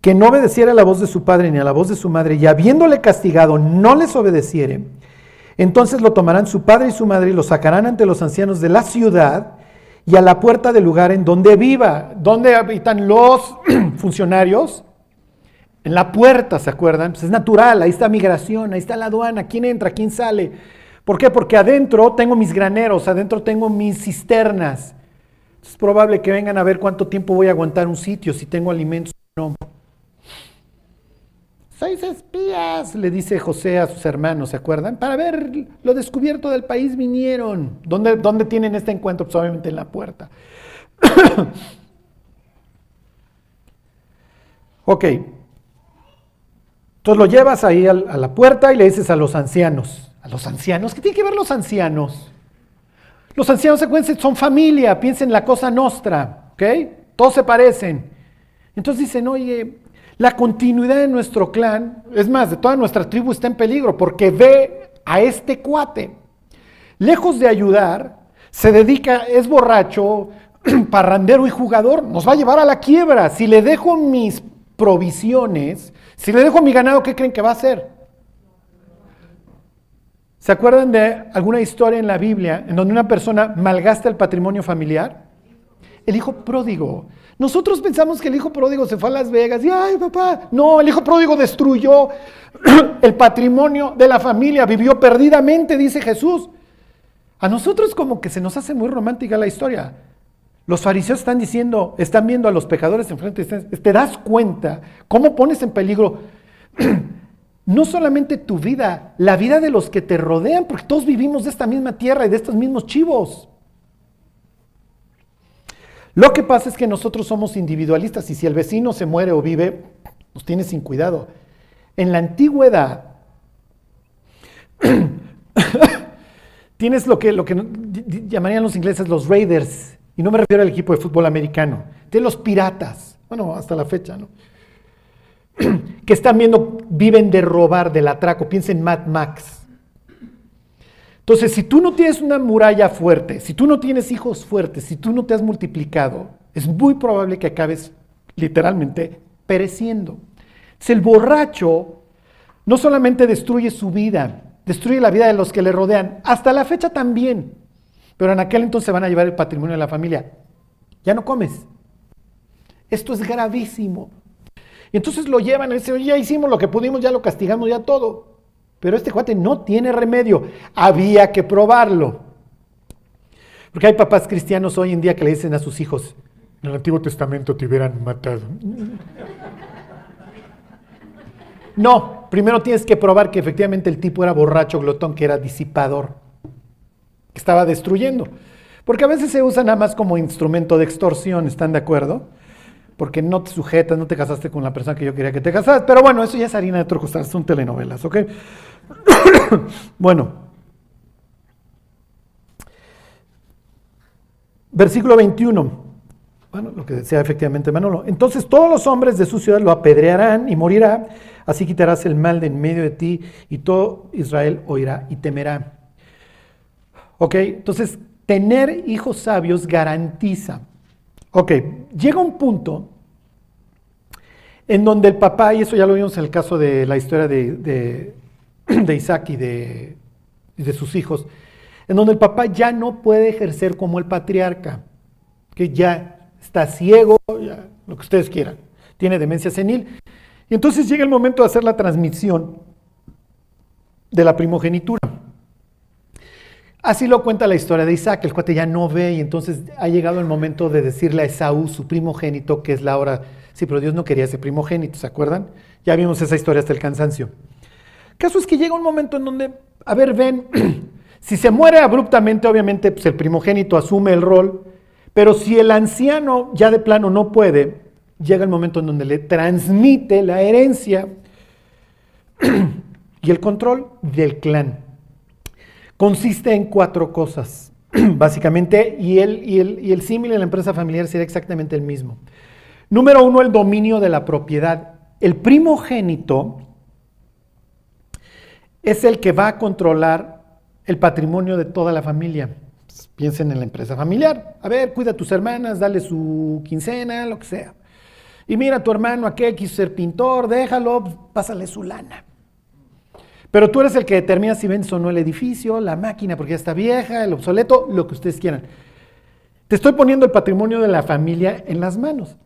Speaker 1: Que no obedeciera a la voz de su padre ni a la voz de su madre, y habiéndole castigado no les obedeciere, entonces lo tomarán su padre y su madre y lo sacarán ante los ancianos de la ciudad y a la puerta del lugar en donde viva. ¿Dónde habitan los funcionarios? En la puerta, ¿se acuerdan? Pues es natural, ahí está migración, ahí está la aduana, quién entra, quién sale. ¿Por qué? Porque adentro tengo mis graneros, adentro tengo mis cisternas. Es probable que vengan a ver cuánto tiempo voy a aguantar un sitio, si tengo alimentos o no. Seis espías, le dice José a sus hermanos, ¿se acuerdan? Para ver lo descubierto del país vinieron. ¿Dónde, dónde tienen este encuentro? Pues obviamente en la puerta. ok. Entonces lo llevas ahí a la puerta y le dices a los ancianos. ¿A los ancianos? ¿Qué tienen que ver los ancianos? Los ancianos, acuérdense, son familia, piensen en la cosa nostra, ¿ok? Todos se parecen. Entonces dicen, oye, la continuidad de nuestro clan, es más, de toda nuestra tribu está en peligro porque ve a este cuate. Lejos de ayudar, se dedica, es borracho, parrandero y jugador, nos va a llevar a la quiebra. Si le dejo mis provisiones, si le dejo mi ganado, ¿qué creen que va a hacer? ¿Se acuerdan de alguna historia en la Biblia en donde una persona malgasta el patrimonio familiar? El hijo pródigo. Nosotros pensamos que el hijo pródigo se fue a Las Vegas y, ay, papá, no, el hijo pródigo destruyó el patrimonio de la familia, vivió perdidamente, dice Jesús. A nosotros como que se nos hace muy romántica la historia. Los fariseos están diciendo, están viendo a los pecadores enfrente, te das cuenta cómo pones en peligro no solamente tu vida, la vida de los que te rodean, porque todos vivimos de esta misma tierra y de estos mismos chivos. Lo que pasa es que nosotros somos individualistas y si el vecino se muere o vive, nos tiene sin cuidado. En la antigüedad, tienes lo que, lo que llamarían los ingleses los Raiders, y no me refiero al equipo de fútbol americano, tienes los piratas, bueno, hasta la fecha, ¿no? que están viendo, viven de robar, del atraco, piensen en Mad Max. Entonces, si tú no tienes una muralla fuerte, si tú no tienes hijos fuertes, si tú no te has multiplicado, es muy probable que acabes literalmente pereciendo. Si el borracho no solamente destruye su vida, destruye la vida de los que le rodean, hasta la fecha también, pero en aquel entonces van a llevar el patrimonio de la familia. Ya no comes. Esto es gravísimo. Y entonces lo llevan y dicen, ya hicimos lo que pudimos, ya lo castigamos, ya todo. Pero este cuate no tiene remedio. Había que probarlo. Porque hay papás cristianos hoy en día que le dicen a sus hijos, en el Antiguo Testamento te hubieran matado. No, primero tienes que probar que efectivamente el tipo era borracho, glotón, que era disipador, que estaba destruyendo. Porque a veces se usa nada más como instrumento de extorsión, ¿están de acuerdo? Porque no te sujetas, no te casaste con la persona que yo quería que te casaras. Pero bueno, eso ya es harina de otro costal, son telenovelas, ¿ok? bueno, versículo 21. Bueno, lo que decía efectivamente Manolo. Entonces todos los hombres de su ciudad lo apedrearán y morirá, así quitarás el mal de en medio de ti y todo Israel oirá y temerá. ¿Ok? Entonces, tener hijos sabios garantiza. Ok, llega un punto en donde el papá, y eso ya lo vimos en el caso de la historia de, de, Isaac y de, de, sus hijos, en donde el papá ya no puede ejercer como el patriarca, que ya está ciego, lo que ustedes quieran, tiene demencia senil. Y entonces llega el momento de hacer la transmisión de la primogenitura. Así lo cuenta la historia de Isaac, el cuate ya no ve y entonces ha llegado el momento de decirle a Esaú, su primogénito, que es la hora Sí, pero Dios no quería ese primogénito, ¿se acuerdan? Ya vimos esa historia hasta el cansancio. Caso es que llega un momento en donde, a ver, ven, si se muere abruptamente, obviamente pues el primogénito asume el rol, pero si el anciano ya de plano no puede, llega el momento en donde le transmite la herencia y el control del clan. Consiste en cuatro cosas, básicamente, y el, y el, y el símil en la empresa familiar sería exactamente el mismo. Número uno, el dominio de la propiedad. El primogénito es el que va a controlar el patrimonio de toda la familia. piensen en la empresa familiar. A ver, cuida a tus hermanas, dale su quincena, lo que sea. Y mira, tu hermano aquel quiso ser pintor, déjalo, pásale su lana. Pero tú eres el que determina si vendes o no el edificio, la máquina porque ya está vieja, el obsoleto, lo que ustedes quieran. Te estoy poniendo el patrimonio de la familia en las manos.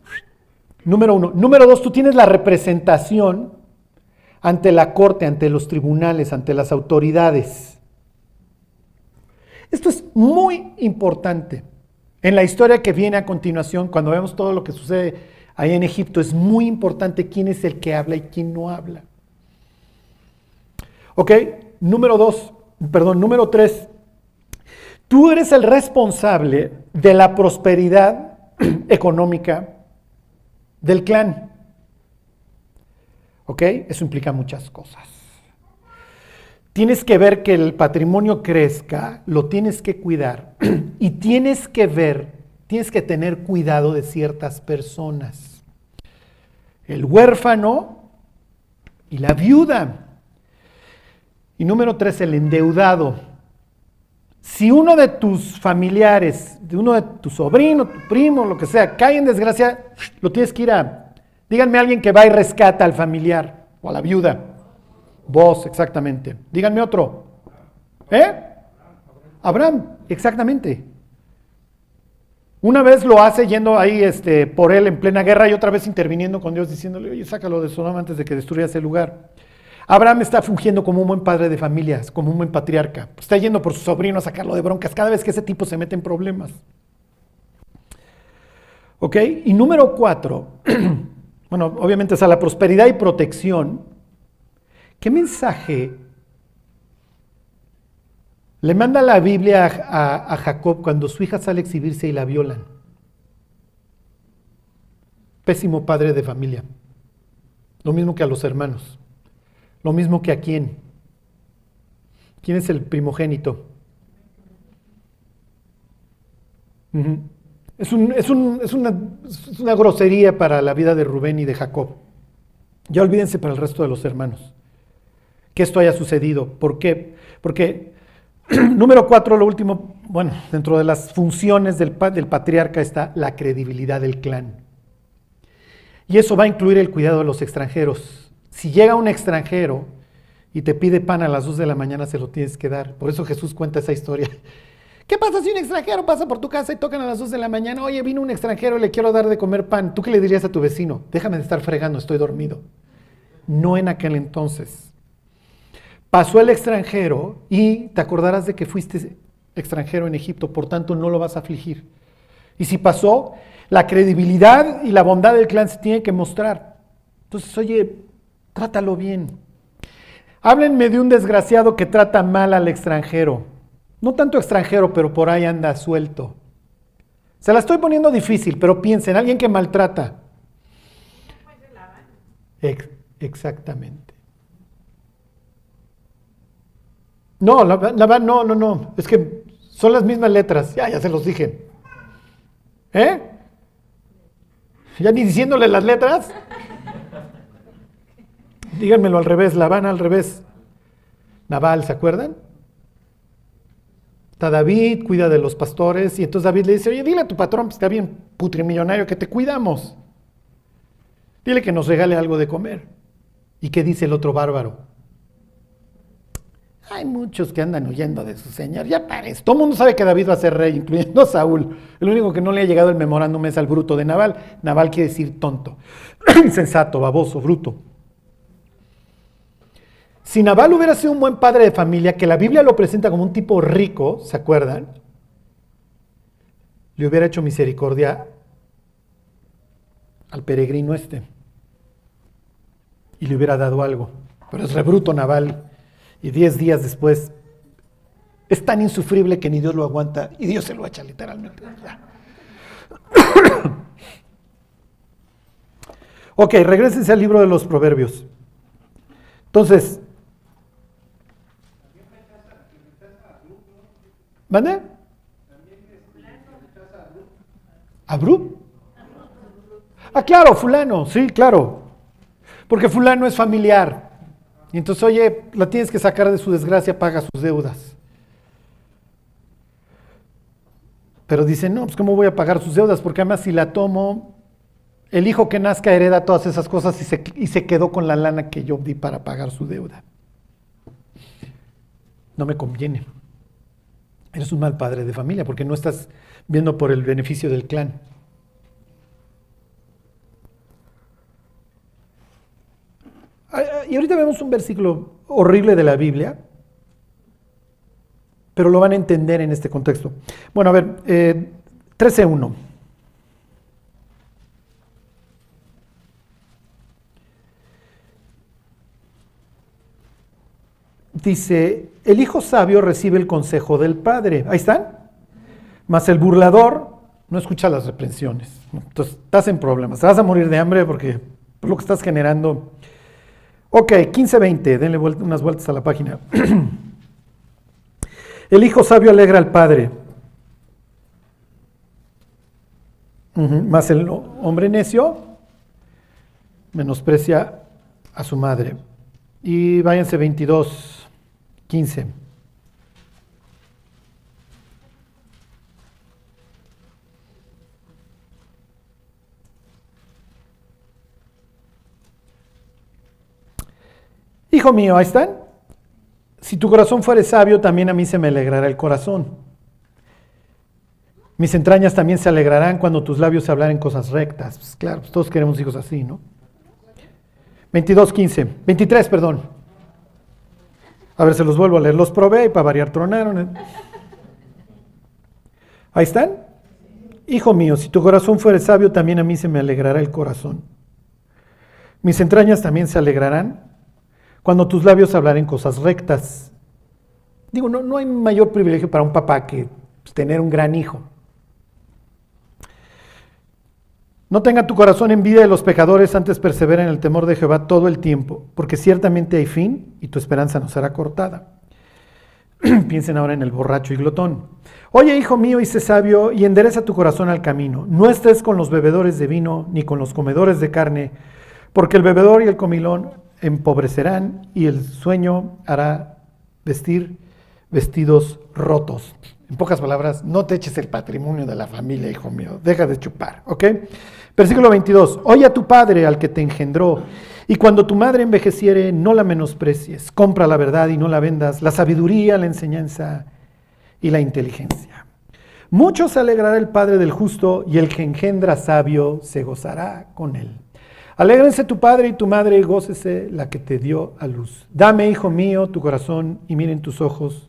Speaker 1: Número uno. Número dos, tú tienes la representación ante la corte, ante los tribunales, ante las autoridades. Esto es muy importante. En la historia que viene a continuación, cuando vemos todo lo que sucede ahí en Egipto, es muy importante quién es el que habla y quién no habla. Ok, número dos, perdón, número tres. Tú eres el responsable de la prosperidad económica del clan. ¿Ok? Eso implica muchas cosas. Tienes que ver que el patrimonio crezca, lo tienes que cuidar y tienes que ver, tienes que tener cuidado de ciertas personas. El huérfano y la viuda. Y número tres, el endeudado. Si uno de tus familiares, de uno de tu sobrino, tu primo, lo que sea, cae en desgracia, lo tienes que ir a. Díganme a alguien que va y rescata al familiar o a la viuda. Vos, exactamente. Díganme otro. ¿Eh? Abraham, exactamente. Una vez lo hace yendo ahí este, por él en plena guerra y otra vez interviniendo con Dios diciéndole, oye, sácalo de Sodoma antes de que destruya ese lugar. Abraham está fungiendo como un buen padre de familias, como un buen patriarca. Está yendo por su sobrino a sacarlo de broncas cada vez que ese tipo se mete en problemas. ¿Ok? Y número cuatro, bueno, obviamente es a la prosperidad y protección. ¿Qué mensaje le manda la Biblia a, Jacob cuando su hija sale a exhibirse y la violan? Pésimo padre de familia. Lo mismo que a los hermanos. Lo mismo que a quién. ¿Quién es el primogénito? Es, una, grosería para la vida de Rubén y de Jacob. Ya olvídense para el resto de los hermanos que esto haya sucedido. ¿Por qué? Porque, número cuatro, lo último, bueno, dentro de las funciones del, del patriarca está la credibilidad del clan. Y eso va a incluir el cuidado de los extranjeros. Si llega un extranjero y te pide pan a las 2 de la mañana, se lo tienes que dar. Por eso Jesús cuenta esa historia. ¿Qué pasa si un extranjero pasa por tu casa y tocan a las 2 de la mañana? Oye, vino un extranjero le quiero dar de comer pan. ¿Tú qué le dirías a tu vecino? Déjame de estar fregando, estoy dormido. No en aquel entonces. Pasó el extranjero y te acordarás de que fuiste extranjero en Egipto, por tanto no lo vas a afligir. Y si pasó, la credibilidad y la bondad del clan se tiene que mostrar. Entonces, oye, trátalo bien. Háblenme de un desgraciado que trata mal al extranjero. No tanto extranjero, pero por ahí anda suelto. Se la estoy poniendo difícil, pero piensen, alguien que maltrata. exactamente. No, la, no, no, no. Es que son las mismas letras. Ya, ya se los dije. ¿Eh? Ya ni diciéndole las letras. Díganmelo al revés, La Habana al revés. Naval, ¿se acuerdan? Está David, cuida de los pastores, y entonces David le dice, oye, dile a tu patrón, pues está bien putrimillonario, que te cuidamos. Dile que nos regale algo de comer. ¿Y qué dice el otro bárbaro? Hay muchos que andan huyendo de su señor, ya parece. Todo el mundo sabe que David va a ser rey, incluyendo a Saúl. El único que no le ha llegado el memorándum es al bruto de Naval. Naval quiere decir tonto, insensato, baboso, bruto. Si Naval hubiera sido un buen padre de familia, que la Biblia lo presenta como un tipo rico, ¿se acuerdan? Le hubiera hecho misericordia al peregrino este y le hubiera dado algo. Pero es rebruto Naval y diez días después es tan insufrible que ni Dios lo aguanta y Dios se lo echa literalmente. ok, regresense al libro de los proverbios. Entonces, ¿Mande? ¿Abrub? Ah, claro, fulano, sí, claro. Porque fulano es familiar. Y entonces, oye, la tienes que sacar de su desgracia, paga sus deudas. Pero dice, no, pues ¿cómo voy a pagar sus deudas? Porque además si la tomo, el hijo que nazca hereda todas esas cosas y se, y se quedó con la lana que yo di para pagar su deuda. No me conviene. Eres un mal padre de familia porque no estás viendo por el beneficio del clan. Y ahorita vemos un versículo horrible de la Biblia, pero lo van a entender en este contexto. Bueno, a ver, eh, 13.1. Dice, el hijo sabio recibe el consejo del padre. Ahí están. Mas el burlador no escucha las reprensiones. Entonces, estás en problemas. Te vas a morir de hambre porque por lo que estás generando Ok, 15-20, denle unas vueltas a la página. El hijo sabio alegra al padre, más el hombre necio menosprecia a su madre. Y váyanse 22, 15. Hijo mío, ahí están. Si tu corazón fuere sabio, también a mí se me alegrará el corazón. Mis entrañas también se alegrarán cuando tus labios se hablaren cosas rectas. Pues claro, pues todos queremos hijos así, ¿no? 22, 15. 23, perdón. A ver, se los vuelvo a leer. Los probé y para variar tronaron. ¿eh? Ahí están. Hijo mío, si tu corazón fuere sabio, también a mí se me alegrará el corazón. Mis entrañas también se alegrarán cuando tus labios hablaren cosas rectas. Digo, no, no hay mayor privilegio para un papá que tener un gran hijo. No tenga tu corazón envidia de los pecadores, antes persevera en el temor de Jehová todo el tiempo, porque ciertamente hay fin y tu esperanza no será cortada. Piensen ahora en el borracho y glotón. Oye, hijo mío, y sé sabio y endereza tu corazón al camino. No estés con los bebedores de vino ni con los comedores de carne, porque el bebedor y el comilón empobrecerán y el sueño hará vestir vestidos rotos. En pocas palabras, no te eches el patrimonio de la familia, hijo mío, deja de chupar, ¿ok? Versículo 22, oye a tu padre al que te engendró, y cuando tu madre envejeciere, no la menosprecies, compra la verdad y no la vendas, la sabiduría, la enseñanza y la inteligencia. Mucho se alegrará el padre del justo, y el que engendra sabio se gozará con él. Alégrense tu padre y tu madre y gócese la que te dio a luz. Dame, hijo mío, tu corazón y miren tus ojos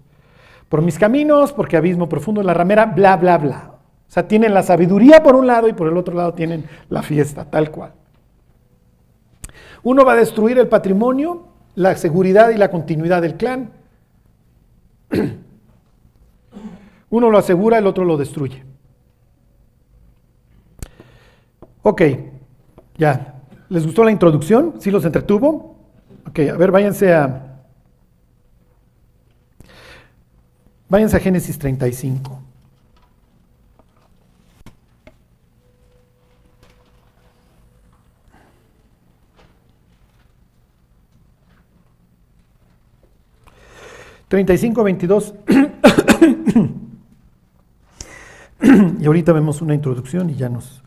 Speaker 1: por mis caminos, porque abismo profundo en la ramera, bla, bla, bla. O sea, tienen la sabiduría por un lado y por el otro lado tienen la fiesta, tal cual. Uno va a destruir el patrimonio, la seguridad y la continuidad del clan. Uno lo asegura, el otro lo destruye. Ok, ya, ¿Les gustó la introducción? ¿Sí los entretuvo? Ok, a ver, váyanse a. Váyanse a Génesis 35. Treinta y cinco, veintidós. y ahorita vemos una introducción y ya nos...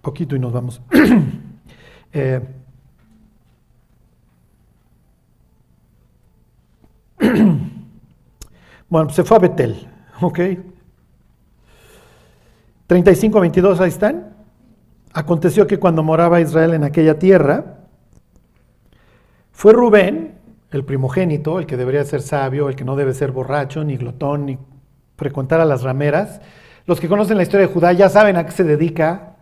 Speaker 1: Poquito y nos vamos. Eh, bueno, se fue a Betel, ¿ok? 35, 22, ahí están. Aconteció que cuando moraba Israel en aquella tierra, fue Rubén, el primogénito, el que debería ser sabio, el que no debe ser borracho, ni glotón, ni frecuentar a las rameras. Los que conocen la historia de Judá ya saben a qué se dedica.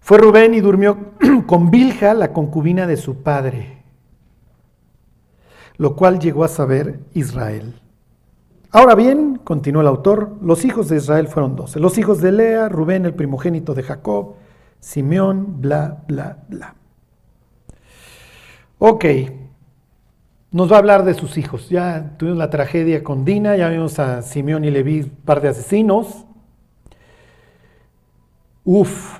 Speaker 1: Fue Rubén y durmió con Bilja, la concubina de su padre, lo cual llegó a saber Israel. Ahora bien, continuó el autor, los hijos de Israel fueron doce. Los hijos de Lea, Rubén, el primogénito de Jacob, Simeón, bla, bla, bla. Ok, nos va a hablar de sus hijos. Ya tuvimos la tragedia con Dina, ya vimos a Simeón y Leví, par de asesinos. Uf,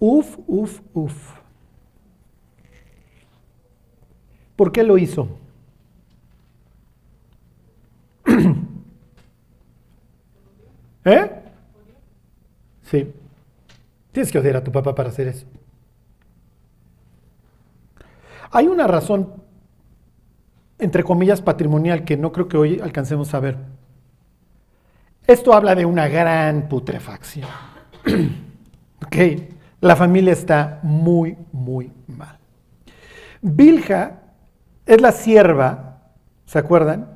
Speaker 1: uf, uf, uf. ¿Por qué lo hizo? ¿Eh? Sí. Tienes que odiar a tu papá para hacer eso. Hay una razón, entre comillas, patrimonial que no creo que hoy alcancemos a ver. Esto habla de una gran putrefacción. ok, la familia está muy, muy mal. Bilja es la sierva, ¿se acuerdan?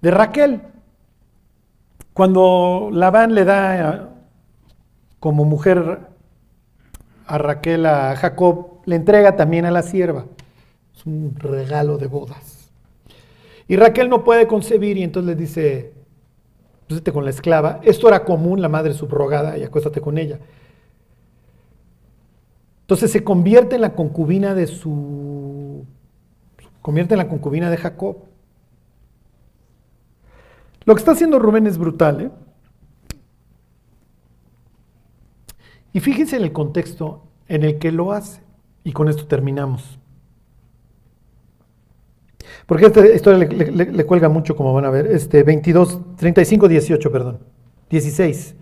Speaker 1: De Raquel. Cuando Labán le da como mujer a Raquel a Jacob, le entrega también a la sierva un regalo de bodas. Y Raquel no puede concebir y entonces le dice, vete con la esclava. Esto era común, la madre subrogada, y acuéstate con ella. Entonces se convierte en la concubina de su... convierte en la concubina de Jacob. Lo que está haciendo Rubén es brutal, ¿eh? Y fíjense en el contexto en el que lo hace. Y con esto terminamos. Porque esta historia le, cuelga mucho, como van a ver. Este 22, 35, 18, perdón. 16.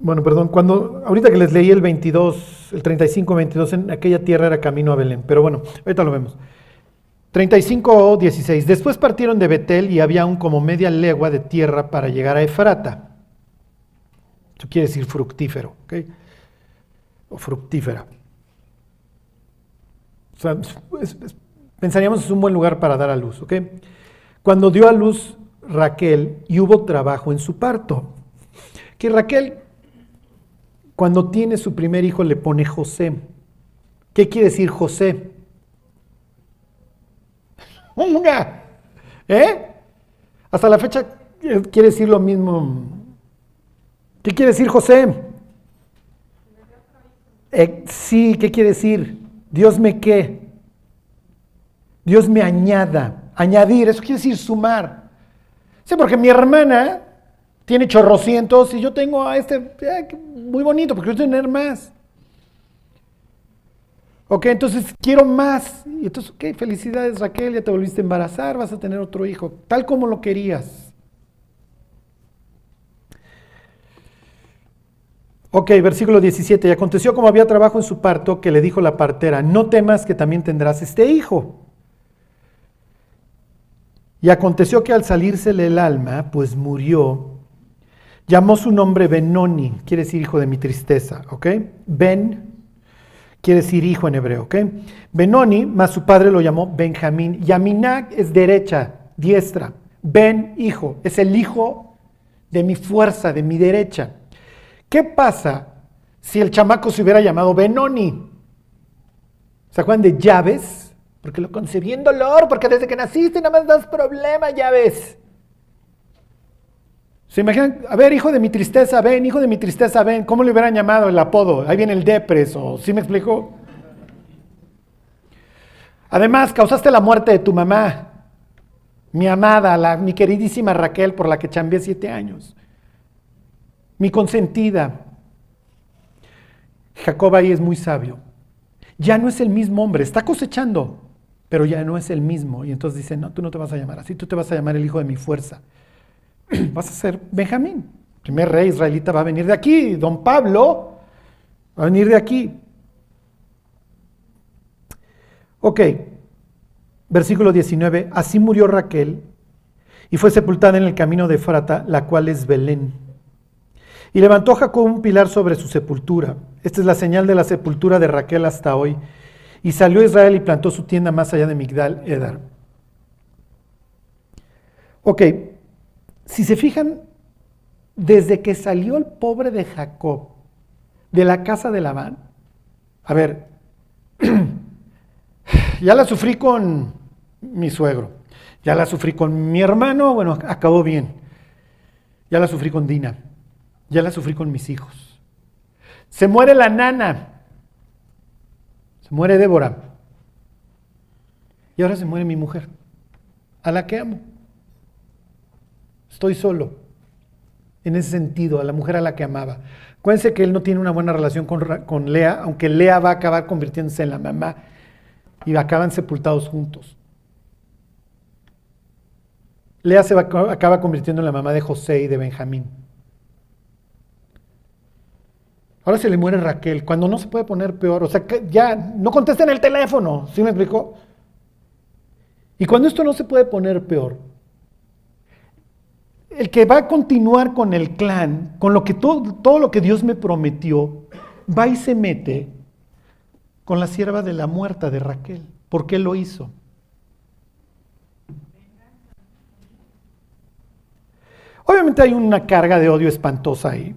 Speaker 1: Bueno, perdón, cuando ahorita que les leí el 22, el 35, 22, en aquella tierra era camino a Belén, pero bueno, ahorita lo vemos. 35 16. Después partieron de Betel y había aún como media legua de tierra para llegar a Efrata eso quiere decir fructífero, ¿ok? O fructífera. O sea, pensaríamos que es un buen lugar para dar a luz, ¿ok? Cuando dio a luz Raquel y hubo trabajo en su parto. Que Raquel, cuando tiene su primer hijo, le pone José. ¿Qué quiere decir José? ¿Eh? Hasta la fecha eh, quiere decir lo mismo ¿Qué quiere decir José? Eh, sí, ¿qué quiere decir? Dios me qué? Dios me añada. Añadir, eso quiere decir sumar. Sí, porque mi hermana tiene chorrocientos y yo tengo a este eh, muy bonito, porque quiero tener más. Ok, entonces quiero más. Y entonces, ok, felicidades Raquel, ya te volviste a embarazar, vas a tener otro hijo, tal como lo querías. Ok, versículo 17. Y aconteció como había trabajo en su parto que le dijo la partera, no temas que también tendrás este hijo. Y aconteció que al salírsele el alma, pues murió, llamó su nombre Benoni, quiere decir hijo de mi tristeza, ¿ok? Ben quiere decir hijo en hebreo, ¿ok? Benoni, más su padre lo llamó Benjamín. Yaminac es derecha, diestra. Ben, hijo, es el hijo de mi fuerza, de mi derecha. ¿Qué pasa si el chamaco se hubiera llamado Benoni? ¿Se acuerdan de llaves? Porque lo concebí en dolor, porque desde que naciste nada más das problema, llaves. ¿Se imaginan? A ver, hijo de mi tristeza, ven, hijo de mi tristeza, ven. ¿Cómo le hubieran llamado el apodo? Ahí viene el depres, o ¿sí me explico? Además, causaste la muerte de tu mamá, mi amada, la, mi queridísima Raquel, por la que chambeé siete años mi consentida. Jacob ahí es muy sabio. ya no es el mismo hombre, está cosechando, pero ya no es el mismo. Y entonces dice, no, tú no te vas a llamar así, tú te vas a llamar el hijo de mi fuerza. vas a ser Benjamín. Primer rey israelita va a venir de aquí, don Pablo va a venir de aquí. Ok, versículo 19, así murió Raquel y fue sepultada en el camino de Frata, la cual es Belén. Y levantó Jacob un pilar sobre su sepultura. Esta es la señal de la sepultura de Raquel hasta hoy. Y salió Israel y plantó su tienda más allá de Migdal Edar. Ok, si se fijan, desde que salió el pobre de Jacob de la casa de Labán, a ver, ya la sufrí con mi suegro, ya la sufrí con mi hermano, bueno, acabó bien, ya la sufrí con Dina, ya la sufrí con mis hijos. Se muere la nana, se muere Débora, y ahora se muere mi mujer, a la que amo. Estoy solo. En ese sentido, a la mujer a la que amaba. Acuérdense que él no tiene una buena relación con, Lea, aunque Lea va a acabar convirtiéndose en la mamá y acaban sepultados juntos. Lea se acaba convirtiendo en la mamá de José y de Benjamín. Ahora se le muere Raquel, cuando no se puede poner peor. O sea, ya no contesten el teléfono, ¿sí me explicó? Y cuando esto no se puede poner peor, el que va a continuar con el clan, con lo que todo, todo lo que Dios me prometió, va y se mete con la sierva de la muerta de Raquel. ¿Por qué lo hizo? Obviamente hay una carga de odio espantosa ahí.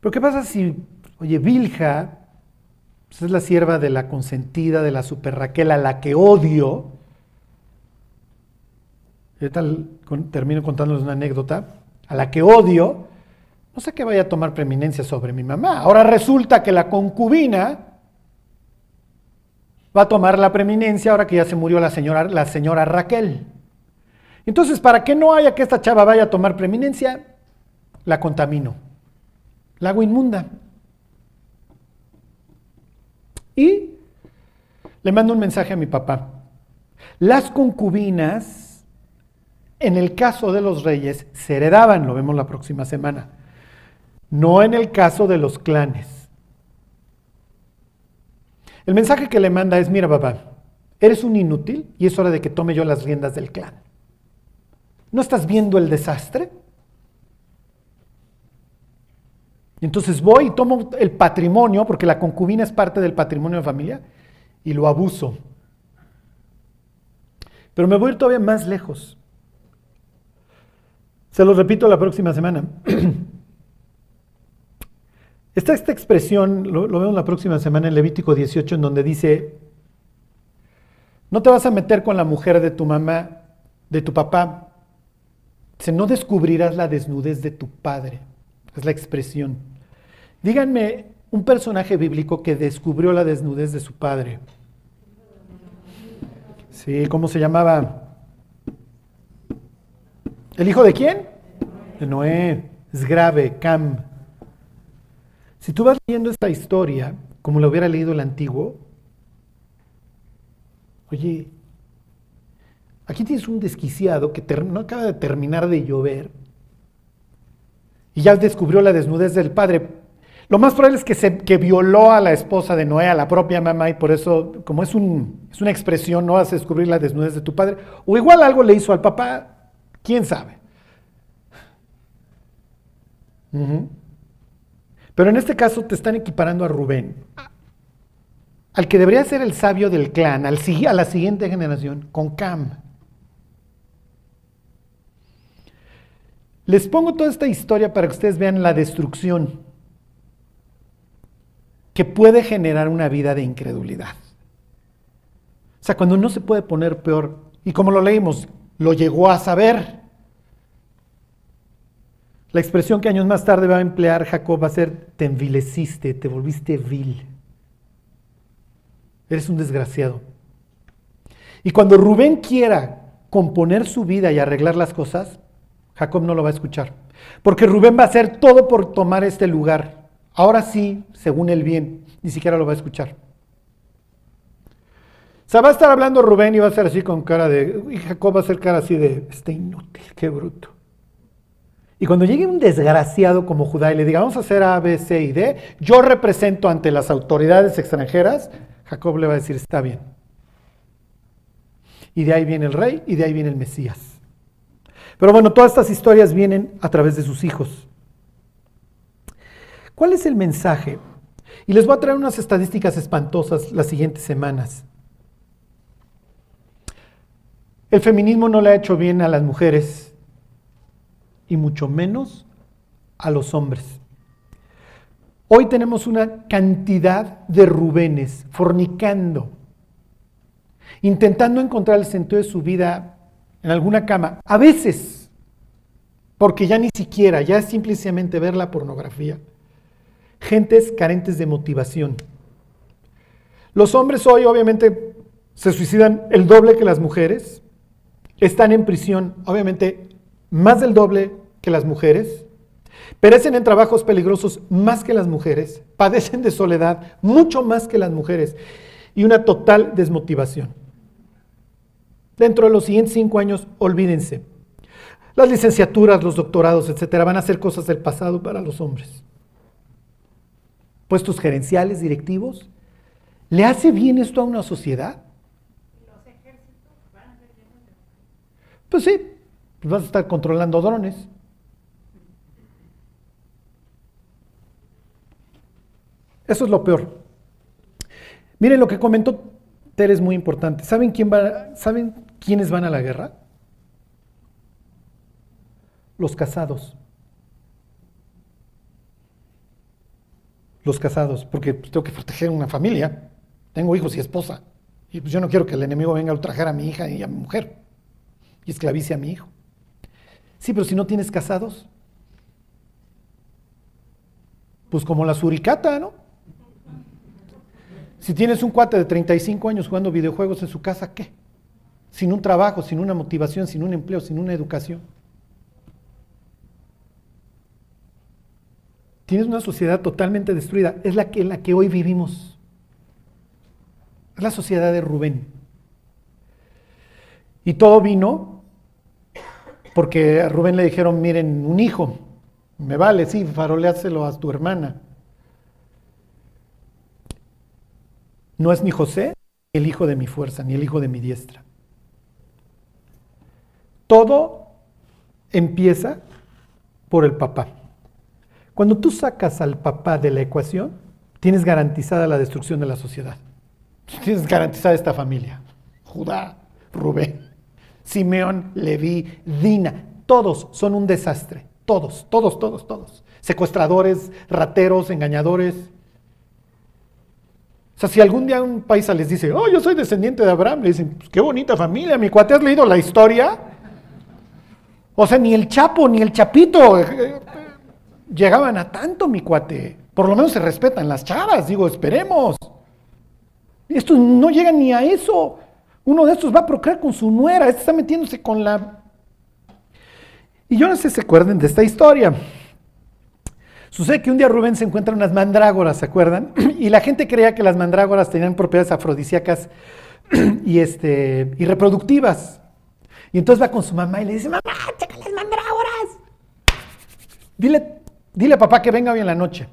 Speaker 1: Pero ¿qué pasa si, oye, Vilja pues, es la sierva de la consentida, de la super Raquel, a la que odio? tal termino contándoles una anécdota, a la que odio, no sé que vaya a tomar preeminencia sobre mi mamá. Ahora resulta que la concubina va a tomar la preeminencia ahora que ya se murió la señora, la señora Raquel. Entonces, para que no haya que esta chava vaya a tomar preeminencia, la contamino. La hago inmunda. Y le mando un mensaje a mi papá. Las concubinas en el caso de los reyes se heredaban, lo vemos la próxima semana, no en el caso de los clanes. El mensaje que le manda es, mira papá, eres un inútil y es hora de que tome yo las riendas del clan. ¿No estás viendo el desastre? Entonces voy y tomo el patrimonio, porque la concubina es parte del patrimonio de familia, y lo abuso. Pero me voy a ir todavía más lejos. Se los repito la próxima semana. Está esta expresión, lo, lo, veo la próxima semana en Levítico 18, en donde dice, no te vas a meter con la mujer de tu mamá, de tu papá, no descubrirás la desnudez de tu padre. Es la expresión. Díganme un personaje bíblico que descubrió la desnudez de su padre. Sí, ¿cómo se llamaba? ¿El hijo de quién? De Noé. Es grave, Cam. Si tú vas leyendo esta historia, como lo hubiera leído el antiguo, oye, aquí tienes un desquiciado que no acaba de terminar de llover y ya descubrió la desnudez del padre. Lo más probable es que, que violó a la esposa de Noé, a la propia mamá, y por eso, como es, un, es una expresión, no vas a descubrir la desnudez de tu padre. O igual algo le hizo al papá, ¿Quién sabe? Pero en este caso te están equiparando a Rubén, al que debería ser el sabio del clan, al, a la siguiente generación, con Cam. Les pongo toda esta historia para que ustedes vean la destrucción que puede generar una vida de incredulidad. O sea, cuando no se puede poner peor, y como lo leímos, lo llegó a saber. La expresión que años más tarde va a emplear Jacob va a ser, te envileciste, te volviste vil. Eres un desgraciado. Y cuando Rubén quiera componer su vida y arreglar las cosas, Jacob no lo va a escuchar. Porque Rubén va a hacer todo por tomar este lugar. Ahora sí, según el bien. ni siquiera lo va a escuchar. O sea, va a estar hablando Rubén y va a ser así con cara de, y Jacob va a ser cara así de, este inútil, qué bruto. Y cuando llegue un desgraciado como Judá y le diga, vamos a hacer A, B, C y D, yo represento ante las autoridades extranjeras, Jacob le va a decir, está bien. Y de ahí viene el rey y de ahí viene el Mesías. Pero bueno, todas estas historias vienen a través de sus hijos. ¿Cuál es el mensaje? Y les voy a traer unas estadísticas espantosas las siguientes semanas. El feminismo no le ha hecho bien a las mujeres y mucho menos a los hombres. Hoy tenemos una cantidad de Rubénes fornicando, intentando encontrar el sentido de su vida en alguna cama, a veces, porque ya ni siquiera, ya es simplemente ver la pornografía. Gentes carentes de motivación. Los hombres hoy obviamente se suicidan el doble que las mujeres, están en prisión, obviamente, más del doble que las mujeres, perecen en trabajos peligrosos más que las mujeres, padecen de soledad mucho más que las mujeres y una total desmotivación. Dentro de los siguientes cinco años, olvídense. Las licenciaturas, los doctorados, etcétera, van a ser cosas del pasado para los hombres. Puestos gerenciales, directivos. ¿Le hace bien esto a una sociedad? Pues sí, pues vas a estar controlando drones. Eso es lo peor. Miren lo que comentó Tere es muy importante. ¿Saben, quién va, ¿Saben quiénes van a la guerra? Los casados. Los casados, porque pues, tengo que proteger una familia. Tengo hijos y esposa. Y pues yo no quiero que el enemigo venga a ultrajar a mi hija y a mi mujer y esclavice a mi hijo. Sí, pero si no tienes casados, pues como la suricata, ¿no? Si tienes un cuate de 35 años jugando videojuegos en su casa, ¿qué? Sin un trabajo, sin una motivación, sin un empleo, sin una educación. Tienes una sociedad totalmente destruida. Es la que, la que hoy vivimos. Es la sociedad de Rubén. Y todo vino porque a Rubén le dijeron, miren, un hijo, me vale, sí, faroleáselo a tu hermana. No es ni José, el hijo de mi fuerza, ni el hijo de mi diestra. Todo empieza por el papá. Cuando tú sacas al papá de la ecuación, tienes garantizada la destrucción de la sociedad. Tienes garantizada esta familia. Judá, Rubén. Simeón, Leví, Dina, todos son un desastre. Todos, todos, todos, todos. Secuestradores, rateros, engañadores. O sea, si algún día un país les dice, oh, yo soy descendiente de Abraham, le dicen, pues, qué bonita familia, mi cuate, ¿has leído la historia? O sea, ni el Chapo, ni el Chapito eh, eh, llegaban a tanto, mi cuate. Por lo menos se respetan las chavas, digo, esperemos. Estos no llegan ni a eso. Uno de estos va a procrear con su nuera, este está metiéndose con la... Y yo no sé si se acuerdan de esta historia. Sucede que un día Rubén se encuentra unas mandrágoras, ¿se acuerdan? Y la gente creía que las mandrágoras tenían propiedades afrodisíacas y, este, y reproductivas. Y entonces va con su mamá y le dice, mamá, checa las mandrágoras. Dile, dile a papá que venga hoy en la noche.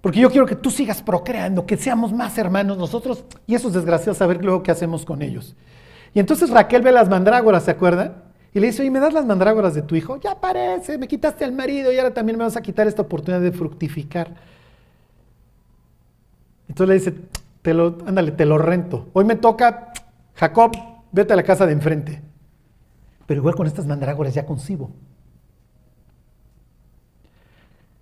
Speaker 1: Porque yo quiero que tú sigas procreando, que seamos más hermanos nosotros. Y eso es desgraciado saber luego qué hacemos con ellos. Y entonces Raquel ve las mandrágoras, ¿se acuerdan? Y le dice, oye, ¿me das las mandrágoras de tu hijo? Ya parece, me quitaste al marido y ahora también me vas a quitar esta oportunidad de fructificar. Entonces le dice, te lo, ándale, te lo rento. Hoy me toca, Jacob, vete a la casa de enfrente. Pero igual con estas mandrágoras ya concibo.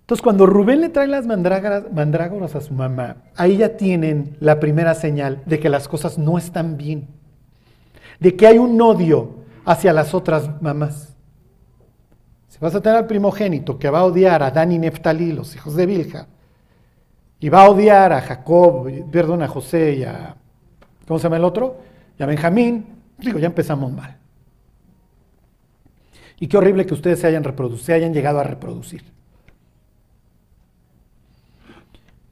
Speaker 1: Entonces, cuando Rubén le trae las mandrágoras, a su mamá, ahí ya tienen la primera señal de que las cosas no están bien, de que hay un odio hacia las otras mamás. Si vas a tener al primogénito que va a odiar a Dan y Neftalí, los hijos de Bilja, y va a odiar a Jacob, perdón, a José y a, ¿cómo se llama el otro? Y a Benjamín, digo, ya empezamos mal. Y qué horrible que ustedes se hayan hayan llegado a reproducir.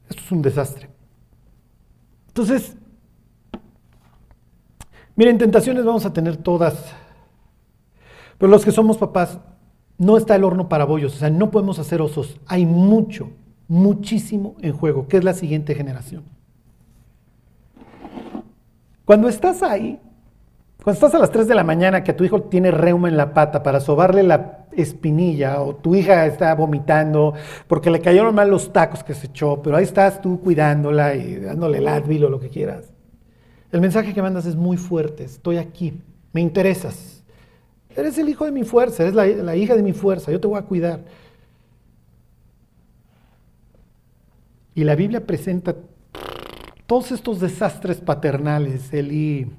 Speaker 1: es un desastre. Entonces, miren, tentaciones vamos a tener todas. Pero los que somos papás, no está el horno para bollos, o sea, no podemos hacer osos. Hay mucho, muchísimo en juego, que es la siguiente generación. Cuando estás ahí, cuando estás a las 3 de la mañana que tu hijo tiene reuma en la pata para sobarle la espinilla o tu hija está vomitando porque le cayeron mal los tacos que se echó, pero ahí estás tú cuidándola y dándole el Advil o lo que quieras. El mensaje que mandas es muy fuerte, estoy aquí, me interesas. Eres el hijo de mi fuerza, eres la, la hija de mi fuerza, yo te voy a cuidar. Y la Biblia presenta todos estos desastres paternales, Eli,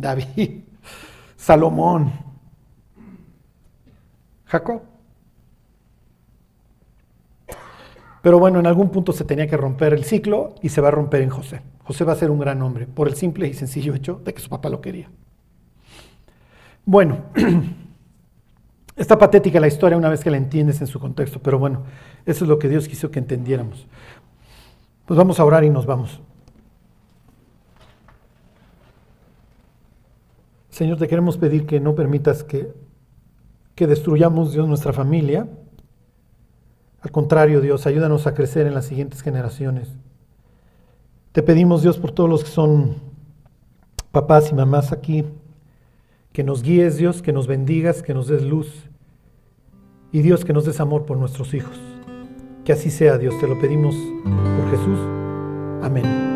Speaker 1: David, Salomón, Jacob. Pero bueno, en algún punto se tenía que romper el ciclo y se va a romper en José. José va a ser un gran hombre por el simple y sencillo hecho de que su papá lo quería. Bueno, está patética la historia una vez que la entiendes en su contexto, pero bueno, eso es lo que Dios quiso que entendiéramos. Pues vamos a orar y nos vamos. Señor, te queremos pedir que no permitas que, que destruyamos, Dios, nuestra familia. Al contrario, Dios, ayúdanos a crecer en las siguientes generaciones. Te pedimos, Dios, por todos los que son papás y mamás aquí, que nos guíes, Dios, que nos bendigas, que nos des luz. Y Dios, que nos des amor por nuestros hijos. Que así sea, Dios, te lo pedimos por Jesús. Amén.